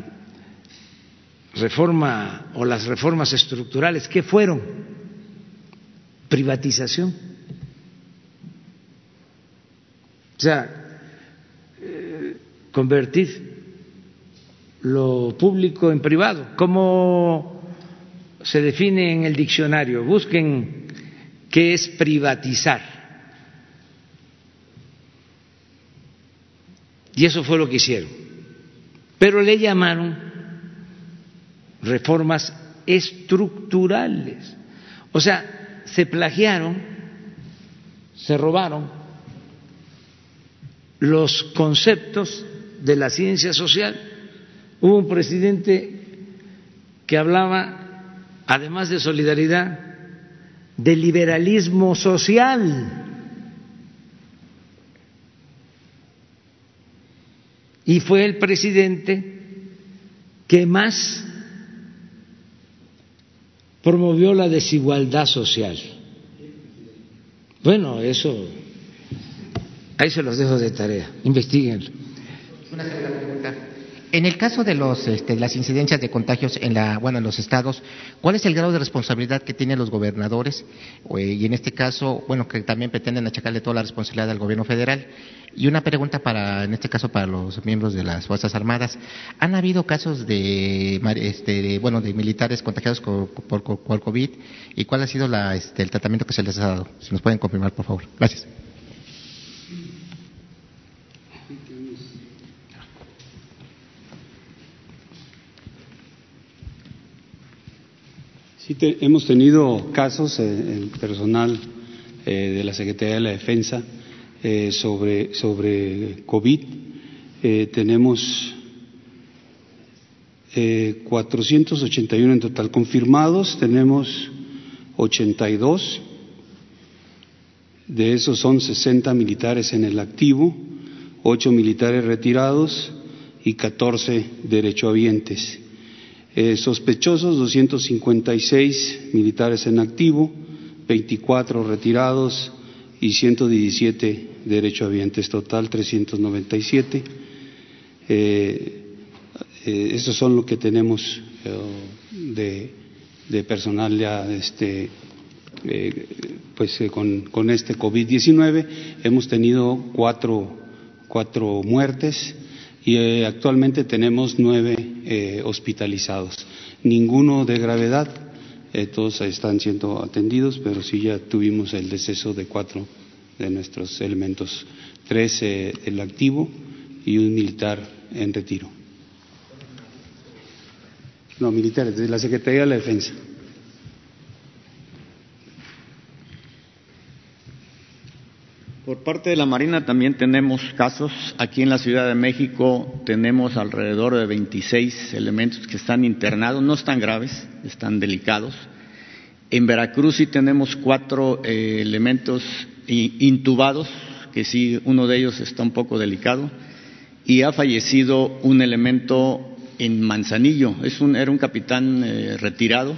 reforma o las reformas estructurales? ¿Qué fueron? privatización. O sea, eh, convertir lo público en privado. ¿Cómo se define en el diccionario? Busquen qué es privatizar. Y eso fue lo que hicieron. Pero le llamaron reformas estructurales. O sea, se plagiaron, se robaron los conceptos de la ciencia social. Hubo un presidente que hablaba, además de solidaridad, de liberalismo social. Y fue el presidente que más promovió la desigualdad social. Bueno, eso, ahí se los dejo de tarea, investiguenlo. En el caso de los, este, las incidencias de contagios en, la, bueno, en los estados, ¿cuál es el grado de responsabilidad que tienen los gobernadores? y en este caso, bueno, que también pretenden achacarle toda la responsabilidad al gobierno federal. Y una pregunta para, en este caso, para los miembros de las Fuerzas Armadas. ¿Han habido casos de, este, bueno, de militares contagiados por, por, COVID? ¿Y cuál ha sido la, este, el tratamiento que se les ha dado? Si nos pueden confirmar, por favor. Gracias. Sí, hemos tenido casos en, personal eh, de la Secretaría de la Defensa eh, sobre, sobre COVID. Eh, tenemos 481 en total confirmados, tenemos 82. De esos son 60 militares en el activo, 8 militares retirados y 14 derechohabientes. Eh, sospechosos, 256 militares en activo, 24 retirados y 117 derechohabientes, total 397. Eh, eh, estos son lo que tenemos eh, de, personal ya este, pues con, con este COVID-19. Hemos tenido cuatro, cuatro muertes y eh, actualmente tenemos nueve eh, hospitalizados. Ninguno de gravedad, eh, todos están siendo atendidos, pero sí ya tuvimos el deceso de cuatro de nuestros elementos, tres el activo y un militar en retiro. No, militares, de la Secretaría de la Defensa. Por parte de la Marina también tenemos casos. Aquí en la Ciudad de México tenemos alrededor de 26 elementos que están internados, no están graves, están delicados. En Veracruz sí tenemos cuatro eh, elementos intubados, que sí, uno de ellos está un poco delicado. Y ha fallecido un elemento en Manzanillo, es un, era un capitán eh, retirado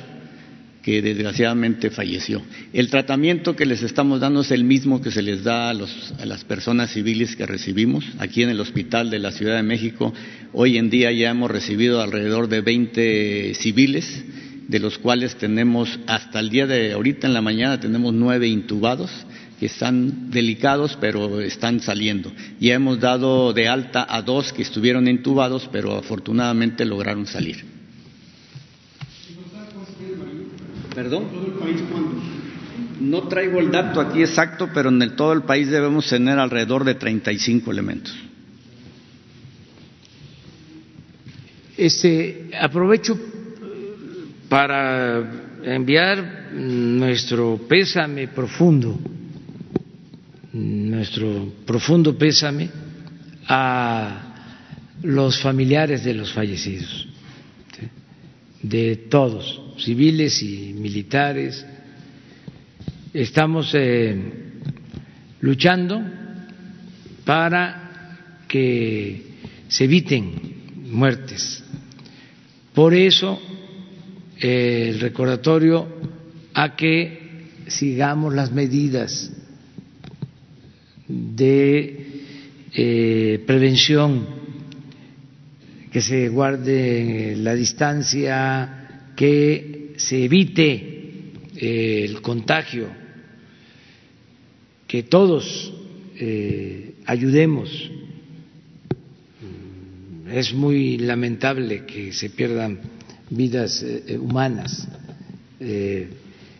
que desgraciadamente falleció. El tratamiento que les estamos dando es el mismo que se les da a, las personas civiles que recibimos. Aquí en el Hospital de la Ciudad de México, hoy en día ya hemos recibido alrededor de 20 civiles, de los cuales tenemos, hasta el día de ahorita en la mañana, tenemos nueve intubados que están delicados, pero están saliendo. Ya hemos dado de alta a dos que estuvieron intubados, pero afortunadamente lograron salir. ¿Perdón? No traigo el dato aquí exacto, pero en el, todo el país debemos tener alrededor de 35 elementos. Este, aprovecho para enviar nuestro pésame profundo, nuestro profundo pésame a los familiares de los fallecidos, de todos civiles y militares. Estamos eh, luchando para que se eviten muertes. Por eso eh, el recordatorio a que sigamos las medidas de eh, prevención, que se guarde la distancia, que se evite eh, el contagio que todos eh, ayudemos. Es muy lamentable que se pierdan vidas eh, humanas.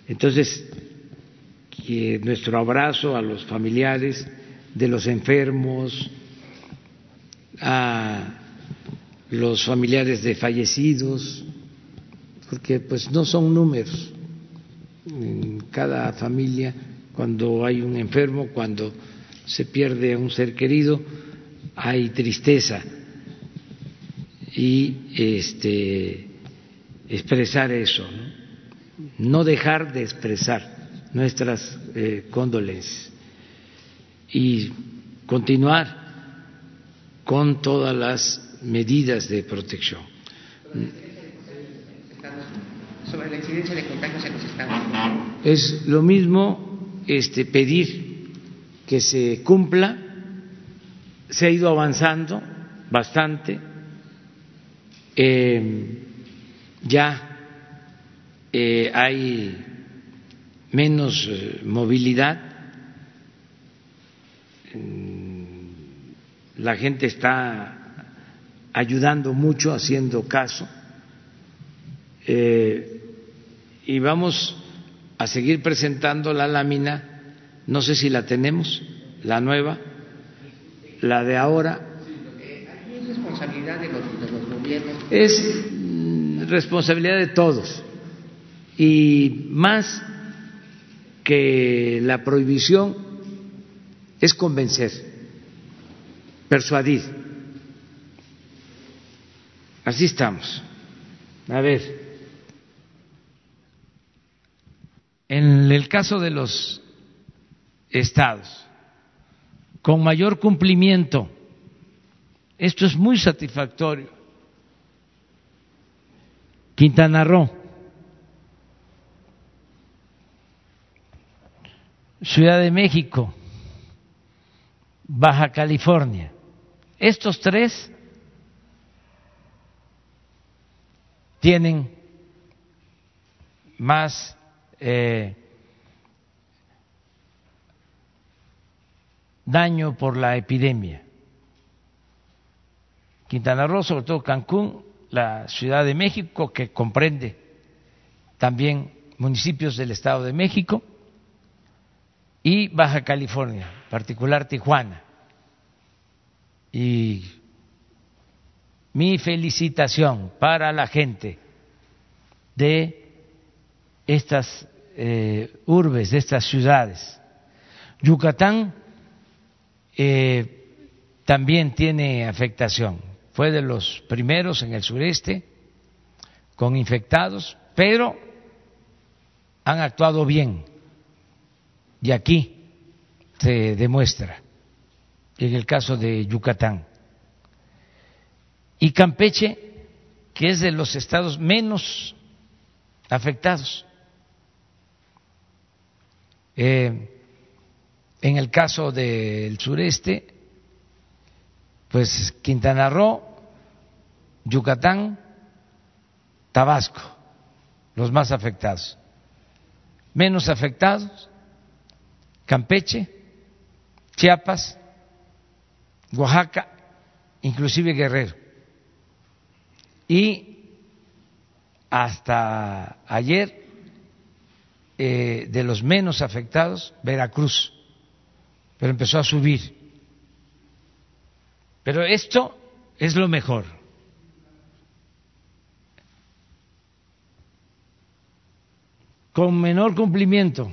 entonces, que nuestro abrazo a los familiares de los enfermos, a los familiares de fallecidos, porque pues no son números. En cada familia, cuando hay un enfermo, cuando se pierde a un ser querido, hay tristeza. Y este expresar eso, no, dejar de expresar nuestras eh, condolencias. Y continuar con todas las medidas de protección. Sobre la incidencia de contagios en los estados. Es lo mismo este, pedir que se cumpla, se ha ido avanzando bastante, eh, ya eh, hay menos eh, movilidad, la gente está ayudando mucho, haciendo caso, eh, y vamos a seguir presentando la lámina, no sé si la tenemos, la nueva, la de ahora. ¿Es responsabilidad de los, de los gobiernos? Es responsabilidad de todos, y más que la prohibición es convencer, persuadir. Así estamos. A ver, en el caso de los estados, con mayor cumplimiento, esto es muy satisfactorio. Quintana Roo, Ciudad de México, Baja California. Estos tres tienen más eh, daño por la epidemia. Quintana Roo, sobre todo Cancún, la Ciudad de México, que comprende también municipios del Estado de México, y Baja California, en particular Tijuana. Y mi felicitación para la gente de estas eh, urbes, de estas ciudades. Yucatán eh, también tiene afectación. Fue de los primeros en el sureste con infectados, pero han actuado bien. Y aquí se demuestra, en el caso de Yucatán y Campeche, que es de los estados menos afectados. Eh, en el caso del sureste, pues Quintana Roo, Yucatán, Tabasco, los más afectados. Menos afectados, Campeche, Chiapas, Oaxaca, inclusive Guerrero y hasta ayer eh, de los menos afectados, Veracruz, pero empezó a subir. Pero esto es lo mejor. Con menor cumplimiento,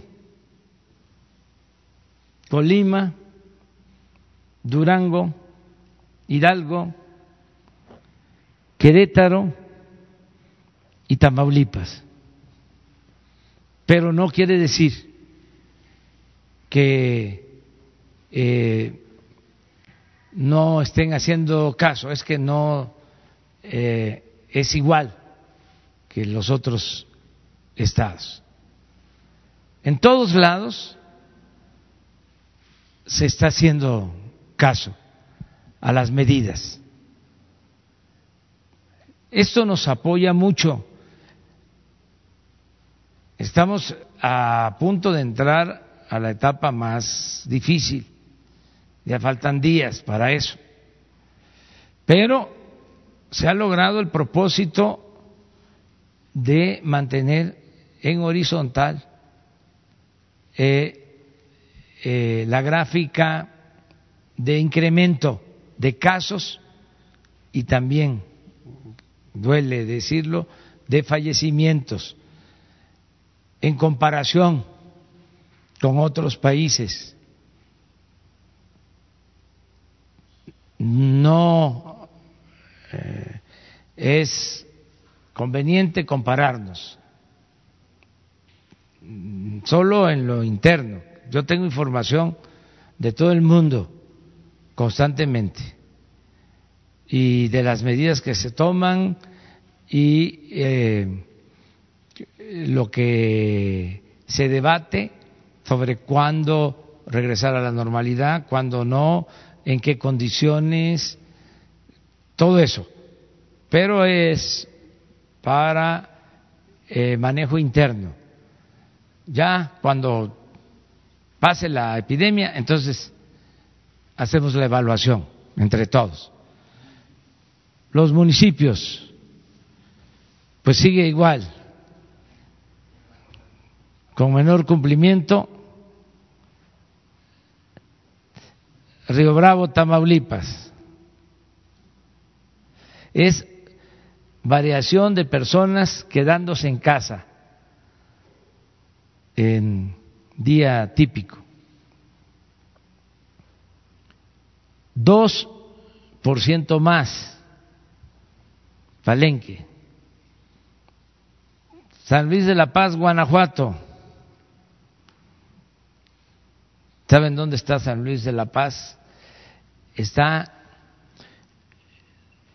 Colima, Durango, Hidalgo, Querétaro y Tamaulipas. Pero no quiere decir que eh, no estén haciendo caso, es que no eh, es igual que los otros estados. En todos lados se está haciendo caso a las medidas. Esto nos apoya mucho. Estamos a punto de entrar a la etapa más difícil. Ya faltan días para eso. Pero se ha logrado el propósito de mantener en horizontal eh, eh, la gráfica de incremento de casos y también, duele decirlo, de fallecimientos en comparación con otros países. No eh, es conveniente compararnos solo en lo interno. Yo tengo información de todo el mundo constantemente y de las medidas que se toman y eh, lo que se debate sobre cuándo regresar a la normalidad, cuándo no, en qué condiciones, todo eso. Pero es para eh, manejo interno. Ya cuando pase la epidemia, entonces hacemos la evaluación entre todos. Los municipios, pues sigue igual, con menor cumplimiento, Río Bravo, Tamaulipas. Es variación de personas quedándose en casa en día típico. Dos por ciento más. Palenque. San Luis de la Paz, Guanajuato. ¿Saben dónde está San Luis de la Paz? Está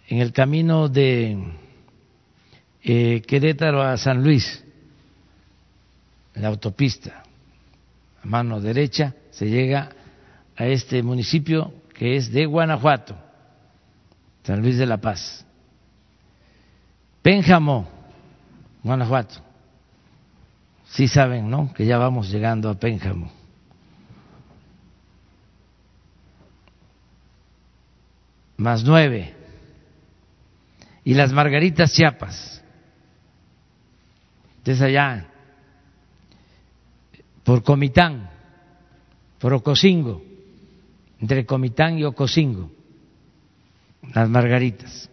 en el camino de eh, Querétaro a San Luis, en la autopista, a mano derecha, se llega a este municipio que es de Guanajuato, San Luis de la Paz. Pénjamo, Guanajuato. Sí saben, ¿no? Que ya vamos llegando a Pénjamo. Más nueve. Y las Margaritas Chiapas. Desde allá. Por Comitán. Por Ocosingo entre Comitán y Ocosingo, las margaritas.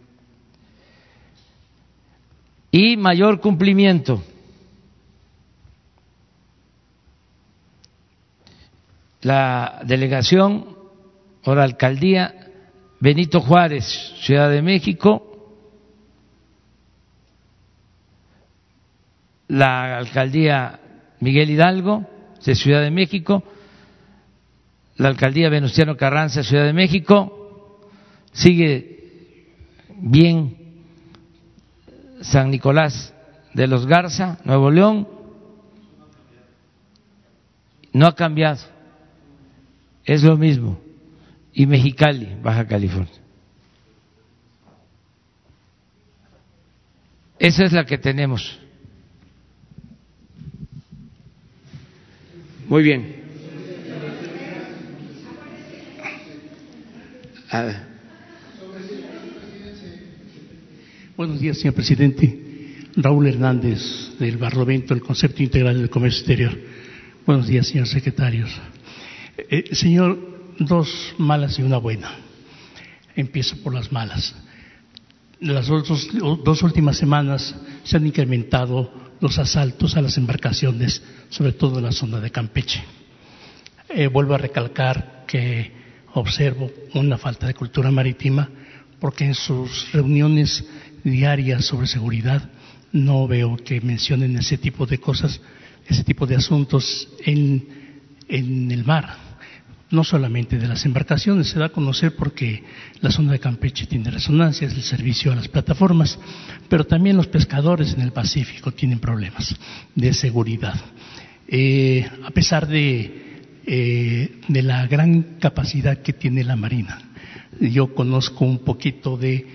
Y mayor cumplimiento. La delegación o la alcaldía Benito Juárez, Ciudad de México, la alcaldía Miguel Hidalgo de Ciudad de México, la alcaldía Venustiano Carranza, Ciudad de México, sigue bien San Nicolás de los Garza, Nuevo León, no ha cambiado, es lo mismo, y Mexicali, Baja California. Esa es la que tenemos. Muy bien. Buenos días, señor presidente. Raúl Hernández, del Barlovento, el Concepto Integral del Comercio Exterior. Buenos días, señores secretarios. Eh, señor, dos malas y una buena. Empiezo por las malas. Las dos, dos últimas semanas se han incrementado los asaltos a las embarcaciones, sobre todo en la zona de Campeche. Eh, vuelvo a recalcar que observo una falta de cultura marítima porque en sus reuniones diarias sobre seguridad no veo que mencionen ese tipo de cosas, ese tipo de asuntos en, en el mar. No solamente de las embarcaciones, se da a conocer porque la zona de Campeche tiene resonancia, es el servicio a las plataformas, pero también los pescadores en el Pacífico tienen problemas de seguridad. Eh, a pesar de eh, de la gran capacidad que tiene la Marina. Yo conozco un poquito de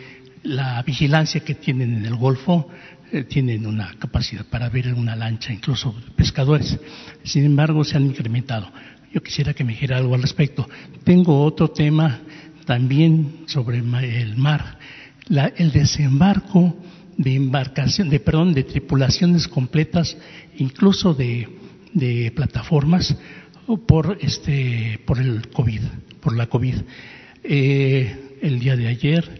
la vigilancia que tienen en el Golfo, eh, tienen una capacidad para ver una lancha, incluso pescadores. Sin embargo, se han incrementado. Yo quisiera que me dijera algo al respecto. Tengo otro tema también sobre el mar, el desembarco de embarcación, de perdón, de tripulaciones completas, incluso de, de plataformas por este, por el COVID, por la COVID. Eh, el día de ayer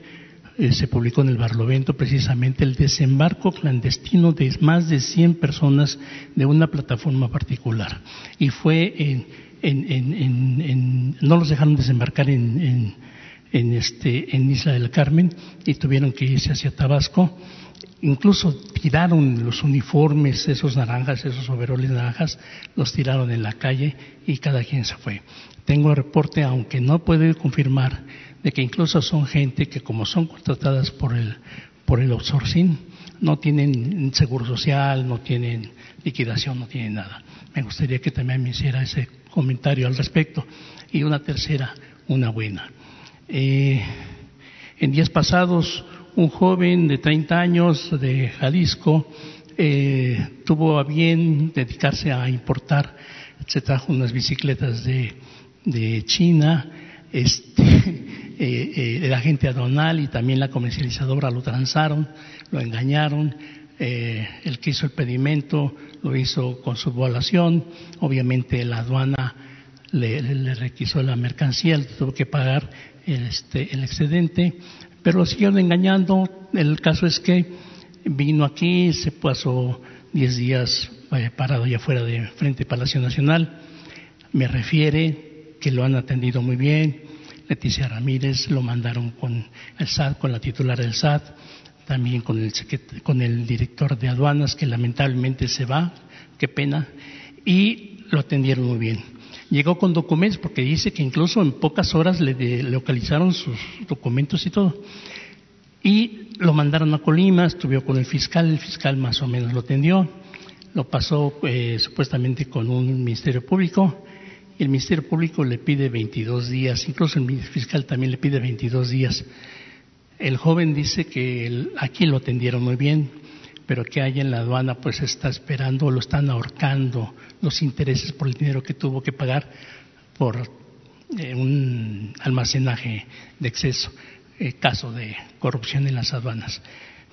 eh, se publicó en el Barlovento precisamente el desembarco clandestino de más de 100 personas de una plataforma particular. Y fue en, en, en, no los dejaron desembarcar en, este, en Isla del Carmen y tuvieron que irse hacia Tabasco. Incluso tiraron los uniformes, esos naranjas, esos overoles naranjas, los tiraron en la calle y cada quien se fue. Tengo reporte, aunque no puede confirmar, de que incluso son gente que como son contratadas por el, por el outsourcing, no tienen seguro social, no tienen liquidación, no tienen nada. Me gustaría que también me hiciera ese comentario al respecto. Y una tercera, una buena. Eh, en días pasados, un joven de 30 años de Jalisco eh, tuvo a bien dedicarse a importar, se trajo unas bicicletas de, de China, este, eh, eh, el agente aduanal y también la comercializadora lo transaron, lo engañaron, eh, el que hizo el pedimento lo hizo con su violación, obviamente la aduana le, requisó la mercancía, tuvo que pagar el, este, el excedente, pero lo siguieron engañando. El caso es que vino aquí, se pasó 10 días parado allá afuera de frente Palacio Nacional, me refiere que lo han atendido muy bien, Leticia Ramírez, lo mandaron con el SAT, con la titular del SAT, también con el, con el director de aduanas, que lamentablemente se va, qué pena, y lo atendieron muy bien. Llegó con documentos, porque dice que incluso en pocas horas le localizaron sus documentos y todo. Y lo mandaron a Colima, estuvo con el fiscal, el fiscal más o menos lo atendió, lo pasó eh, supuestamente con un ministerio público, el Ministerio Público le pide 22 días, incluso el fiscal también le pide 22 días. El joven dice que aquí lo atendieron muy bien, pero que hay en la aduana pues está esperando, lo están ahorcando los intereses por el dinero que tuvo que pagar por eh, un almacenaje de exceso, eh, caso de corrupción en las aduanas.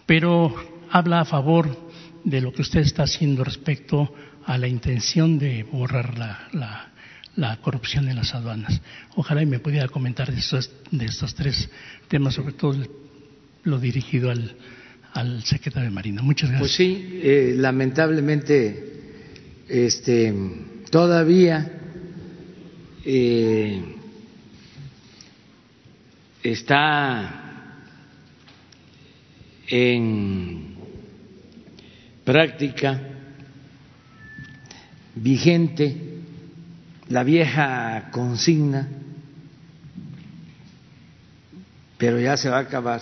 Pero habla a favor de lo que usted está haciendo respecto a la intención de borrar la corrupción en las aduanas. Ojalá y me pudiera comentar de estos, de estos tres temas, sobre todo lo dirigido al, al secretario de Marina. Muchas gracias. Pues sí, eh, lamentablemente este, todavía eh, está en práctica vigente la vieja consigna, pero ya se va a acabar.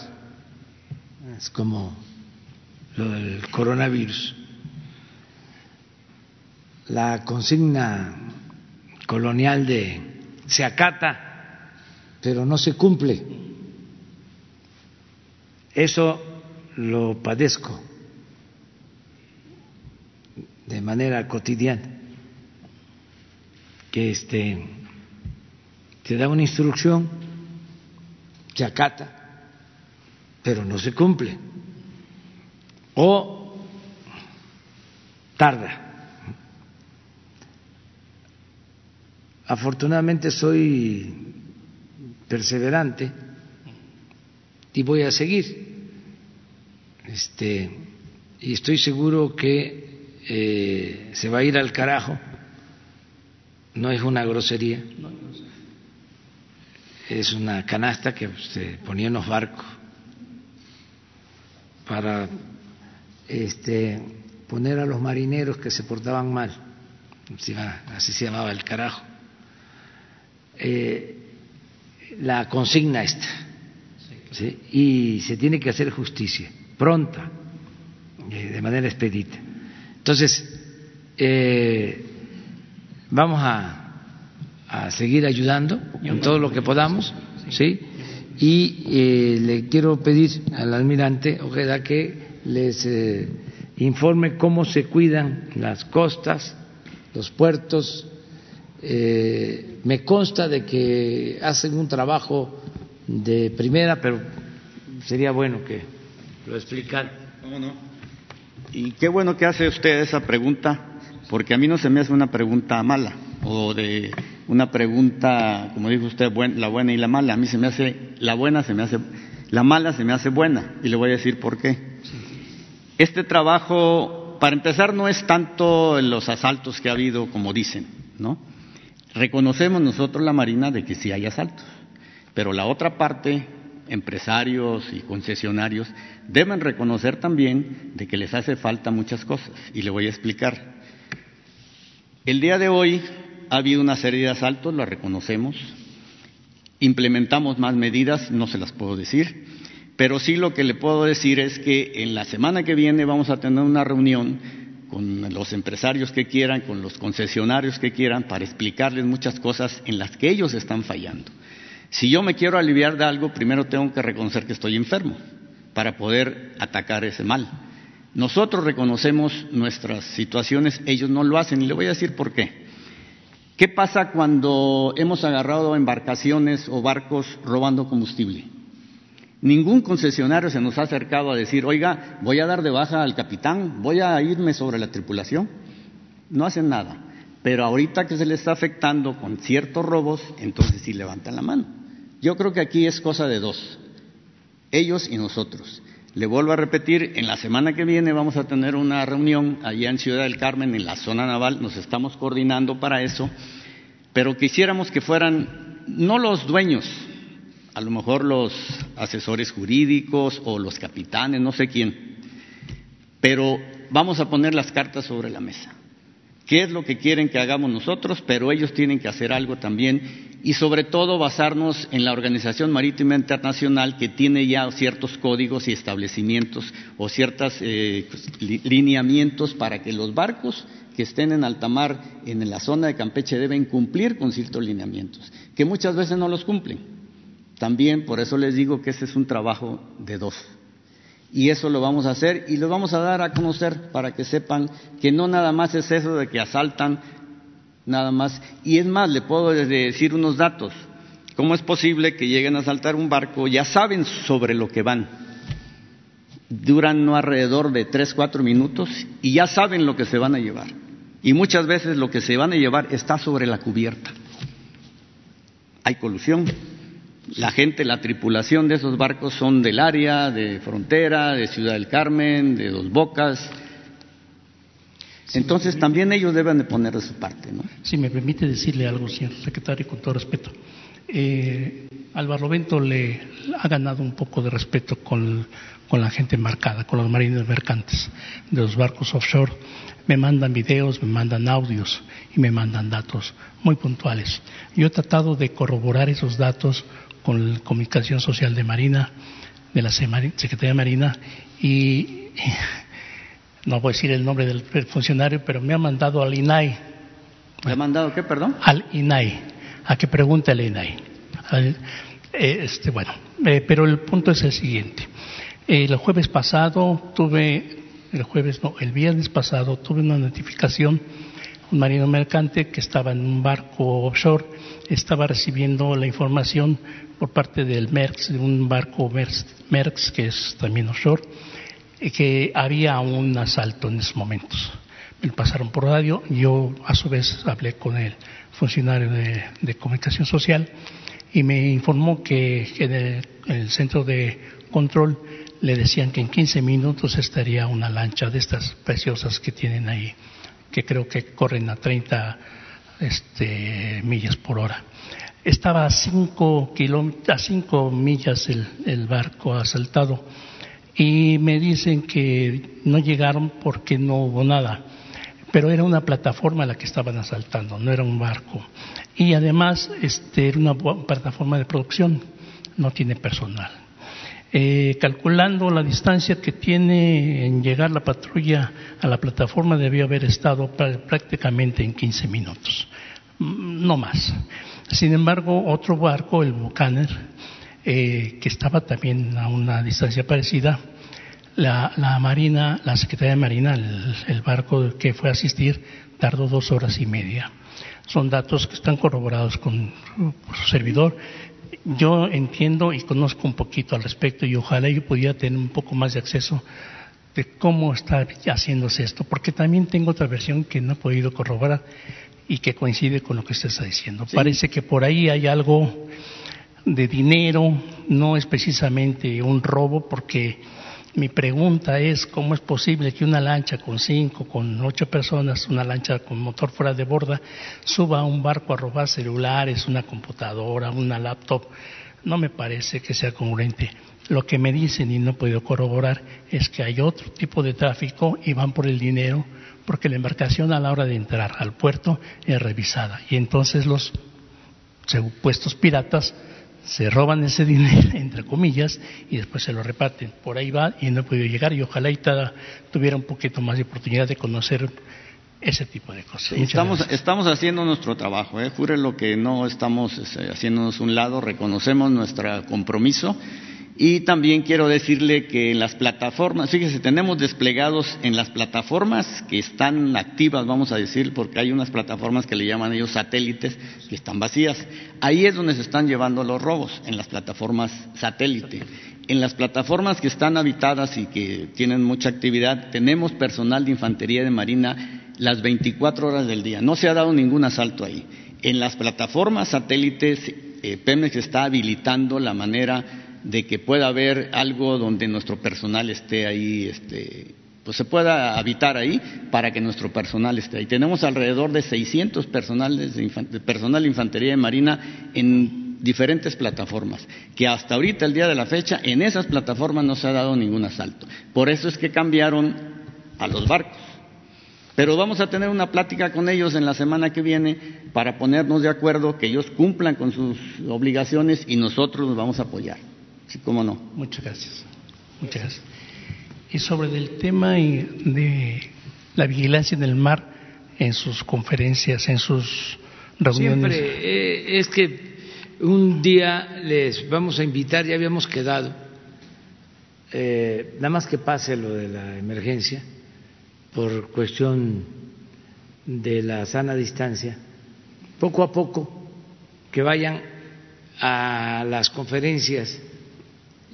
Es como lo del coronavirus. La consigna colonial de se acata, pero no se cumple. Eso lo padezco de manera cotidiana que este, te da una instrucción, se acata, pero no se cumple. O tarda. Afortunadamente soy perseverante y voy a seguir. Este, y estoy seguro que eh, se va a ir al carajo no es una grosería, es una canasta que se ponía en los barcos para este, poner a los marineros que se portaban mal, así se llamaba el carajo, eh, la consigna esta, y se tiene que hacer justicia, pronta, eh, de manera expedita. Entonces, eh, vamos a, seguir ayudando en todo lo que podamos, ¿sí? Y eh, le quiero pedir al almirante Ojeda que les eh, informe cómo se cuidan las costas, los puertos. Eh, me consta de que hacen un trabajo de primera, pero sería bueno que lo explicara. ¿Cómo no? Y qué bueno que hace usted esa pregunta, porque a mí no se me hace una pregunta mala o de una pregunta, como dijo usted, la buena y la mala. A mí se me hace la buena, se me hace la mala, se me hace buena y le voy a decir por qué. Este trabajo, para empezar, no es tanto los asaltos que ha habido como dicen, ¿no? Reconocemos nosotros la Marina de que sí hay asaltos, pero la otra parte empresarios y concesionarios deben reconocer también de que les hace falta muchas cosas y le voy a explicar. El día de hoy ha habido una serie de asaltos, lo reconocemos, implementamos más medidas, no se las puedo decir, pero sí lo que le puedo decir es que en la semana que viene vamos a tener una reunión con los empresarios que quieran, con los concesionarios que quieran, para explicarles muchas cosas en las que ellos están fallando. Si yo me quiero aliviar de algo, primero tengo que reconocer que estoy enfermo para poder atacar ese mal. Nosotros reconocemos nuestras situaciones, ellos no lo hacen y le voy a decir por qué. ¿Qué pasa cuando hemos agarrado embarcaciones o barcos robando combustible? Ningún concesionario se nos ha acercado a decir, oiga, voy a dar de baja al capitán, voy a irme sobre la tripulación. No hacen nada. Pero ahorita que se les está afectando con ciertos robos, entonces sí levantan la mano. Yo creo que aquí es cosa de dos, ellos y nosotros. Le vuelvo a repetir, en la semana que viene vamos a tener una reunión allá en Ciudad del Carmen, en la zona naval, nos estamos coordinando para eso, pero quisiéramos que fueran no los dueños, a lo mejor los asesores jurídicos o los capitanes, no sé quién, pero vamos a poner las cartas sobre la mesa. ¿Qué es lo que quieren que hagamos nosotros? Pero ellos tienen que hacer algo también y sobre todo basarnos en la Organización Marítima Internacional que tiene ya ciertos códigos y establecimientos o ciertos eh, lineamientos para que los barcos que estén en alta mar en la zona de Campeche deben cumplir con ciertos lineamientos, que muchas veces no los cumplen. También por eso les digo que ese es un trabajo de dos. Y eso lo vamos a hacer y lo vamos a dar a conocer para que sepan que no nada más es eso de que asaltan nada más. Y es más, le puedo decir unos datos. ¿Cómo es posible que lleguen a saltar un barco? Ya saben sobre lo que van. Duran no alrededor de tres, cuatro minutos y ya saben lo que se van a llevar. Y muchas veces lo que se van a llevar está sobre la cubierta. Hay colusión. La gente, la tripulación de esos barcos son del área, de frontera, de Ciudad del Carmen, de Dos Bocas, entonces también ellos deben de poner de su parte, ¿no? Si me permite decirle algo, señor secretario, con todo respeto. Eh, al Barlovento le ha ganado un poco de respeto con, con la gente marcada, con los marinos mercantes de los barcos offshore. Me mandan videos, me mandan audios y me mandan datos muy puntuales. Yo he tratado de corroborar esos datos con la Comunicación Social de Marina, de la Secretaría de Marina, y no voy a decir el nombre del funcionario, pero me ha mandado al INAI. ¿Me ha mandado qué, perdón? Al INAI, a que pregunte al INAI. Eh, este, bueno, eh, pero el punto es el siguiente. el jueves pasado tuve, el jueves no, el viernes pasado tuve una notificación, un marino mercante que estaba en un barco offshore, estaba recibiendo la información por parte del MERX, de un barco MERX que es también offshore, que había un asalto en esos momentos. Me pasaron por radio, yo a su vez hablé con el funcionario de, comunicación social y me informó que en el, centro de control le decían que en 15 minutos estaría una lancha de estas preciosas que tienen ahí, que creo que corren a 30 este, millas por hora. Estaba a 5 a cinco millas el barco asaltado y me dicen que no llegaron porque no hubo nada, pero era una plataforma la que estaban asaltando, no era un barco. Y además este, era una plataforma de producción, no tiene personal. Eh, calculando la distancia que tiene en llegar la patrulla a la plataforma, debió haber estado prácticamente en 15 minutos, mm, no más. Sin embargo, otro barco, el Buchanan, eh, que estaba también a una distancia parecida, la, Marina, la Secretaría de Marina, el, el barco que fue a asistir, tardó dos horas y media. Son datos que están corroborados con su servidor. Yo entiendo y conozco un poquito al respecto y ojalá yo pudiera tener un poco más de acceso de cómo está haciéndose esto, porque también tengo otra versión que no he podido corroborar y que coincide con lo que usted está diciendo. Parece que por ahí hay algo de dinero, no es precisamente un robo, porque mi pregunta es cómo es posible que una lancha con cinco, con ocho personas, una lancha con motor fuera de borda, suba a un barco a robar celulares, una computadora, una laptop. No me parece que sea congruente. Lo que me dicen y no he podido corroborar es que hay otro tipo de tráfico y van por el dinero porque la embarcación a la hora de entrar al puerto es revisada y entonces los supuestos piratas se roban ese dinero, entre comillas, y después se lo reparten. Por ahí va y no he podido llegar y ojalá y tuviera un poquito más de oportunidad de conocer ese tipo de cosas. Sí, estamos, estamos haciendo nuestro trabajo, ¿eh? jure lo que no estamos este, haciéndonos un lado, reconocemos nuestro compromiso y también quiero decirle que en las plataformas, fíjese, tenemos desplegados en las plataformas que están activas, vamos a decir, porque hay unas plataformas que le llaman ellos satélites que están vacías. Ahí es donde se están llevando los robos, en las plataformas satélite. En las plataformas que están habitadas y que tienen mucha actividad, tenemos personal de infantería de marina las 24 horas del día. No se ha dado ningún asalto ahí. En las plataformas satélites, eh, Pemex está habilitando la manera de que pueda haber algo donde nuestro personal esté ahí, este, pues se pueda habitar ahí para que nuestro personal esté ahí. Tenemos alrededor de 600 personales de, personal de infantería de marina en diferentes plataformas, que hasta ahorita, el día de la fecha, en esas plataformas no se ha dado ningún asalto. Por eso es que cambiaron a los barcos. Pero vamos a tener una plática con ellos en la semana que viene para ponernos de acuerdo que ellos cumplan con sus obligaciones y nosotros los vamos a apoyar. Sí, cómo no. Muchas gracias. Muchas gracias. Y sobre el tema de la vigilancia en el mar, en sus conferencias, en sus reuniones. Siempre eh, es que un día les vamos a invitar, ya habíamos quedado, eh, nada más que pase lo de la emergencia, por cuestión de la sana distancia, poco a poco que vayan a las conferencias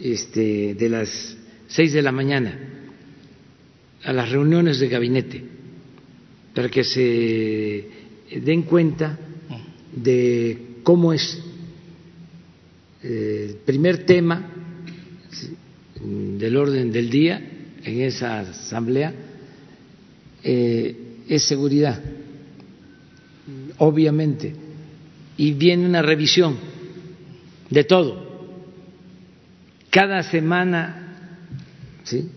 este, de las seis de la mañana a las reuniones de gabinete para que se den cuenta de cómo es eh, el primer tema del orden del día en esa asamblea eh, es seguridad, obviamente, y viene una revisión de todo cada semana ¿sí?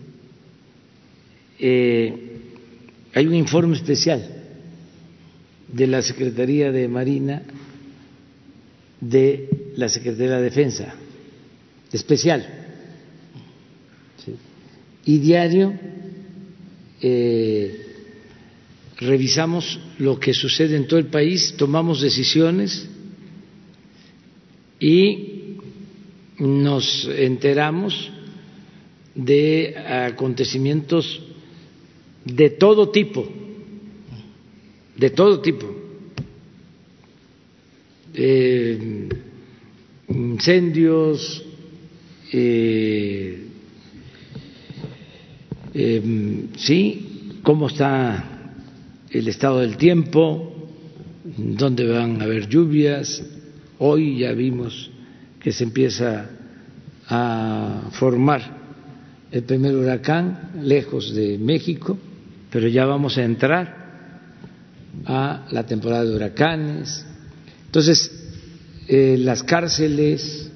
Eh, hay un informe especial de la Secretaría de Marina, de la Secretaría de Defensa, especial. Y diario eh, revisamos lo que sucede en todo el país, tomamos decisiones y nos enteramos de acontecimientos de todo tipo, de todo tipo, eh, incendios, eh, eh, sí, cómo está el estado del tiempo, dónde van a haber lluvias. Hoy ya vimos que se empieza a formar el primer huracán lejos de México, pero ya vamos a entrar a la temporada de huracanes. Entonces, eh, las cárceles,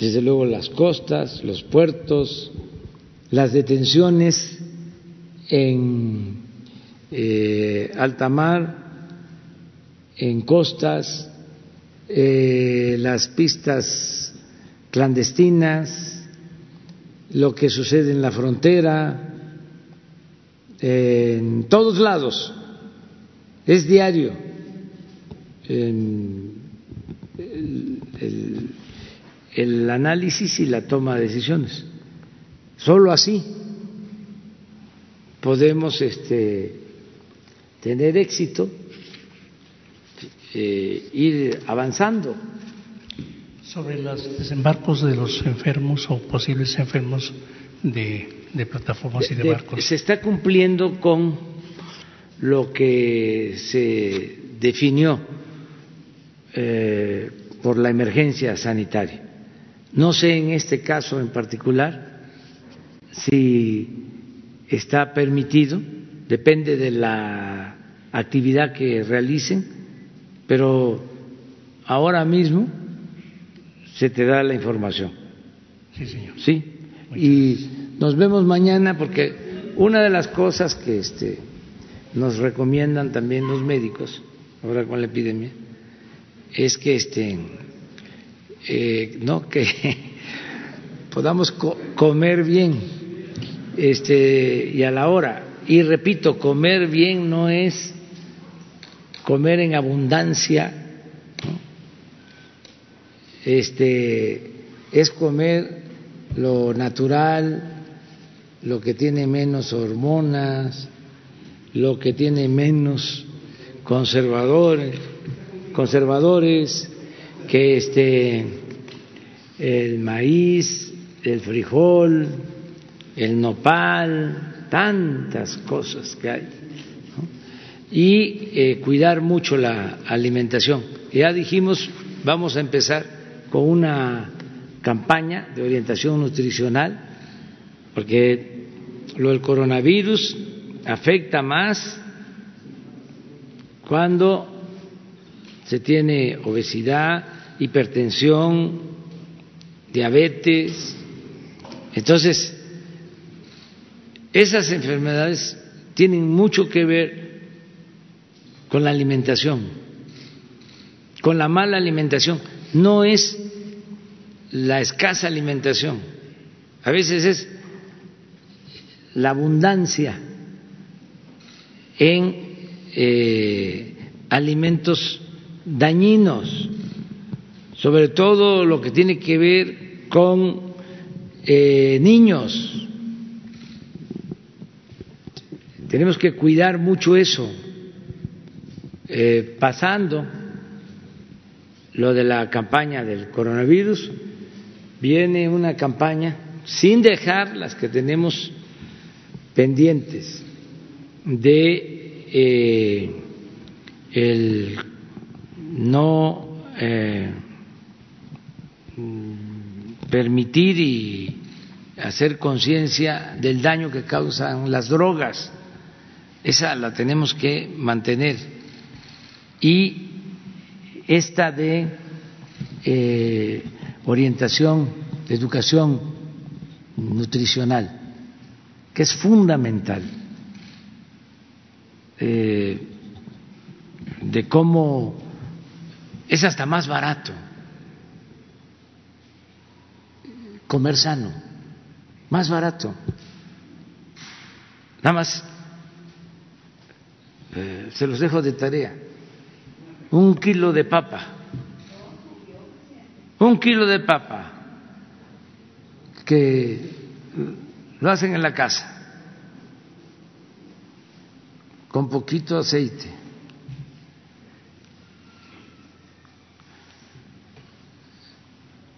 desde luego las costas, los puertos, las detenciones en eh, alta mar, en costas, eh, las pistas clandestinas, lo que sucede en la frontera, en todos lados, es diario. el, el, análisis y la toma de decisiones. Solo así podemos este, tener éxito, eh, ir avanzando. Sobre los desembarcos de los enfermos o posibles enfermos de, de plataformas y de, barcos. Se está cumpliendo con lo que se definió eh, por la emergencia sanitaria. No sé en este caso en particular si está permitido, depende de la actividad que realicen, pero ahora mismo se te da la información. Sí, señor. Sí. y nos vemos mañana porque una de las cosas que este, nos recomiendan también los médicos, ahora con la epidemia, es que este, eh, no que podamos comer bien este, y a la hora. Y repito, comer bien no es comer en abundancia, este, es comer lo natural, lo que tiene menos hormonas, lo que tiene menos conservadores, conservadores que este el maíz, el frijol, el nopal, tantas cosas que hay. Y eh, cuidar mucho la alimentación. Ya dijimos, vamos a empezar con una campaña de orientación nutricional, porque lo del coronavirus afecta más cuando se tiene obesidad, hipertensión, diabetes. Entonces, esas enfermedades tienen mucho que ver con la alimentación, con la mala alimentación. No es la escasa alimentación, a veces es la abundancia en eh, alimentos dañinos, sobre todo lo que tiene que ver con eh, niños Tenemos que cuidar mucho eso. Eh, pasando lo de la campaña del coronavirus, viene una campaña sin dejar las que tenemos pendientes de eh, el no eh, permitir y hacer conciencia del daño que causan las drogas esa la tenemos que mantener. Y esta de eh, orientación, de educación nutricional, que es fundamental, eh, de cómo es hasta más barato comer sano, más barato. Nada más eh, se los dejo de tarea, un kilo de papa, un kilo de papa que lo hacen en la casa, con poquito aceite.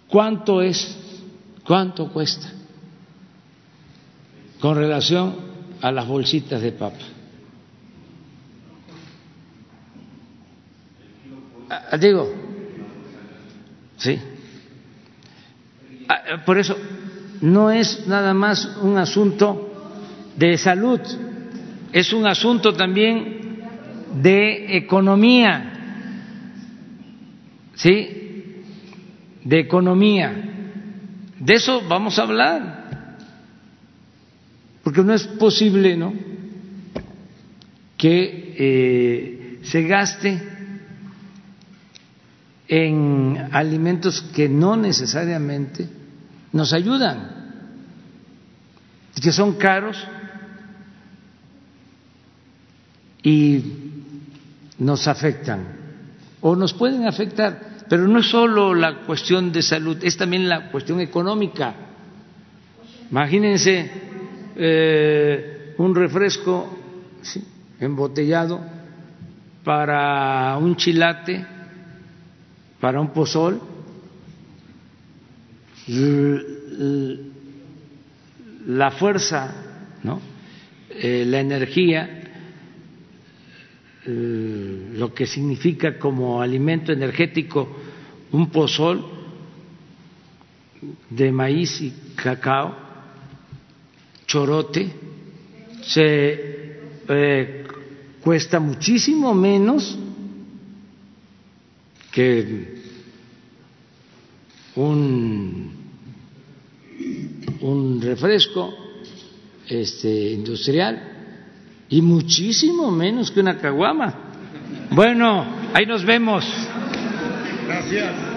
¿Cuánto es? ¿Cuánto cuesta? Con relación a las bolsitas de papa. Digo, sí. Ah, por eso, no es nada más un asunto de salud, es un asunto también de economía, ¿sí? De economía. De eso vamos a hablar, porque no es posible, ¿no? Que eh, se gaste en alimentos que no necesariamente nos ayudan, que son caros y nos afectan o nos pueden afectar, pero no es solo la cuestión de salud, es también la cuestión económica. Imagínense eh, un refresco embotellado para un chilate, para un pozol, la fuerza, ¿no? Eh, la energía, eh, lo que significa como alimento energético un pozol de maíz y cacao, chorote, se eh, cuesta muchísimo menos que un, un refresco este, industrial y muchísimo menos que una caguama. Bueno, ahí nos vemos. Gracias.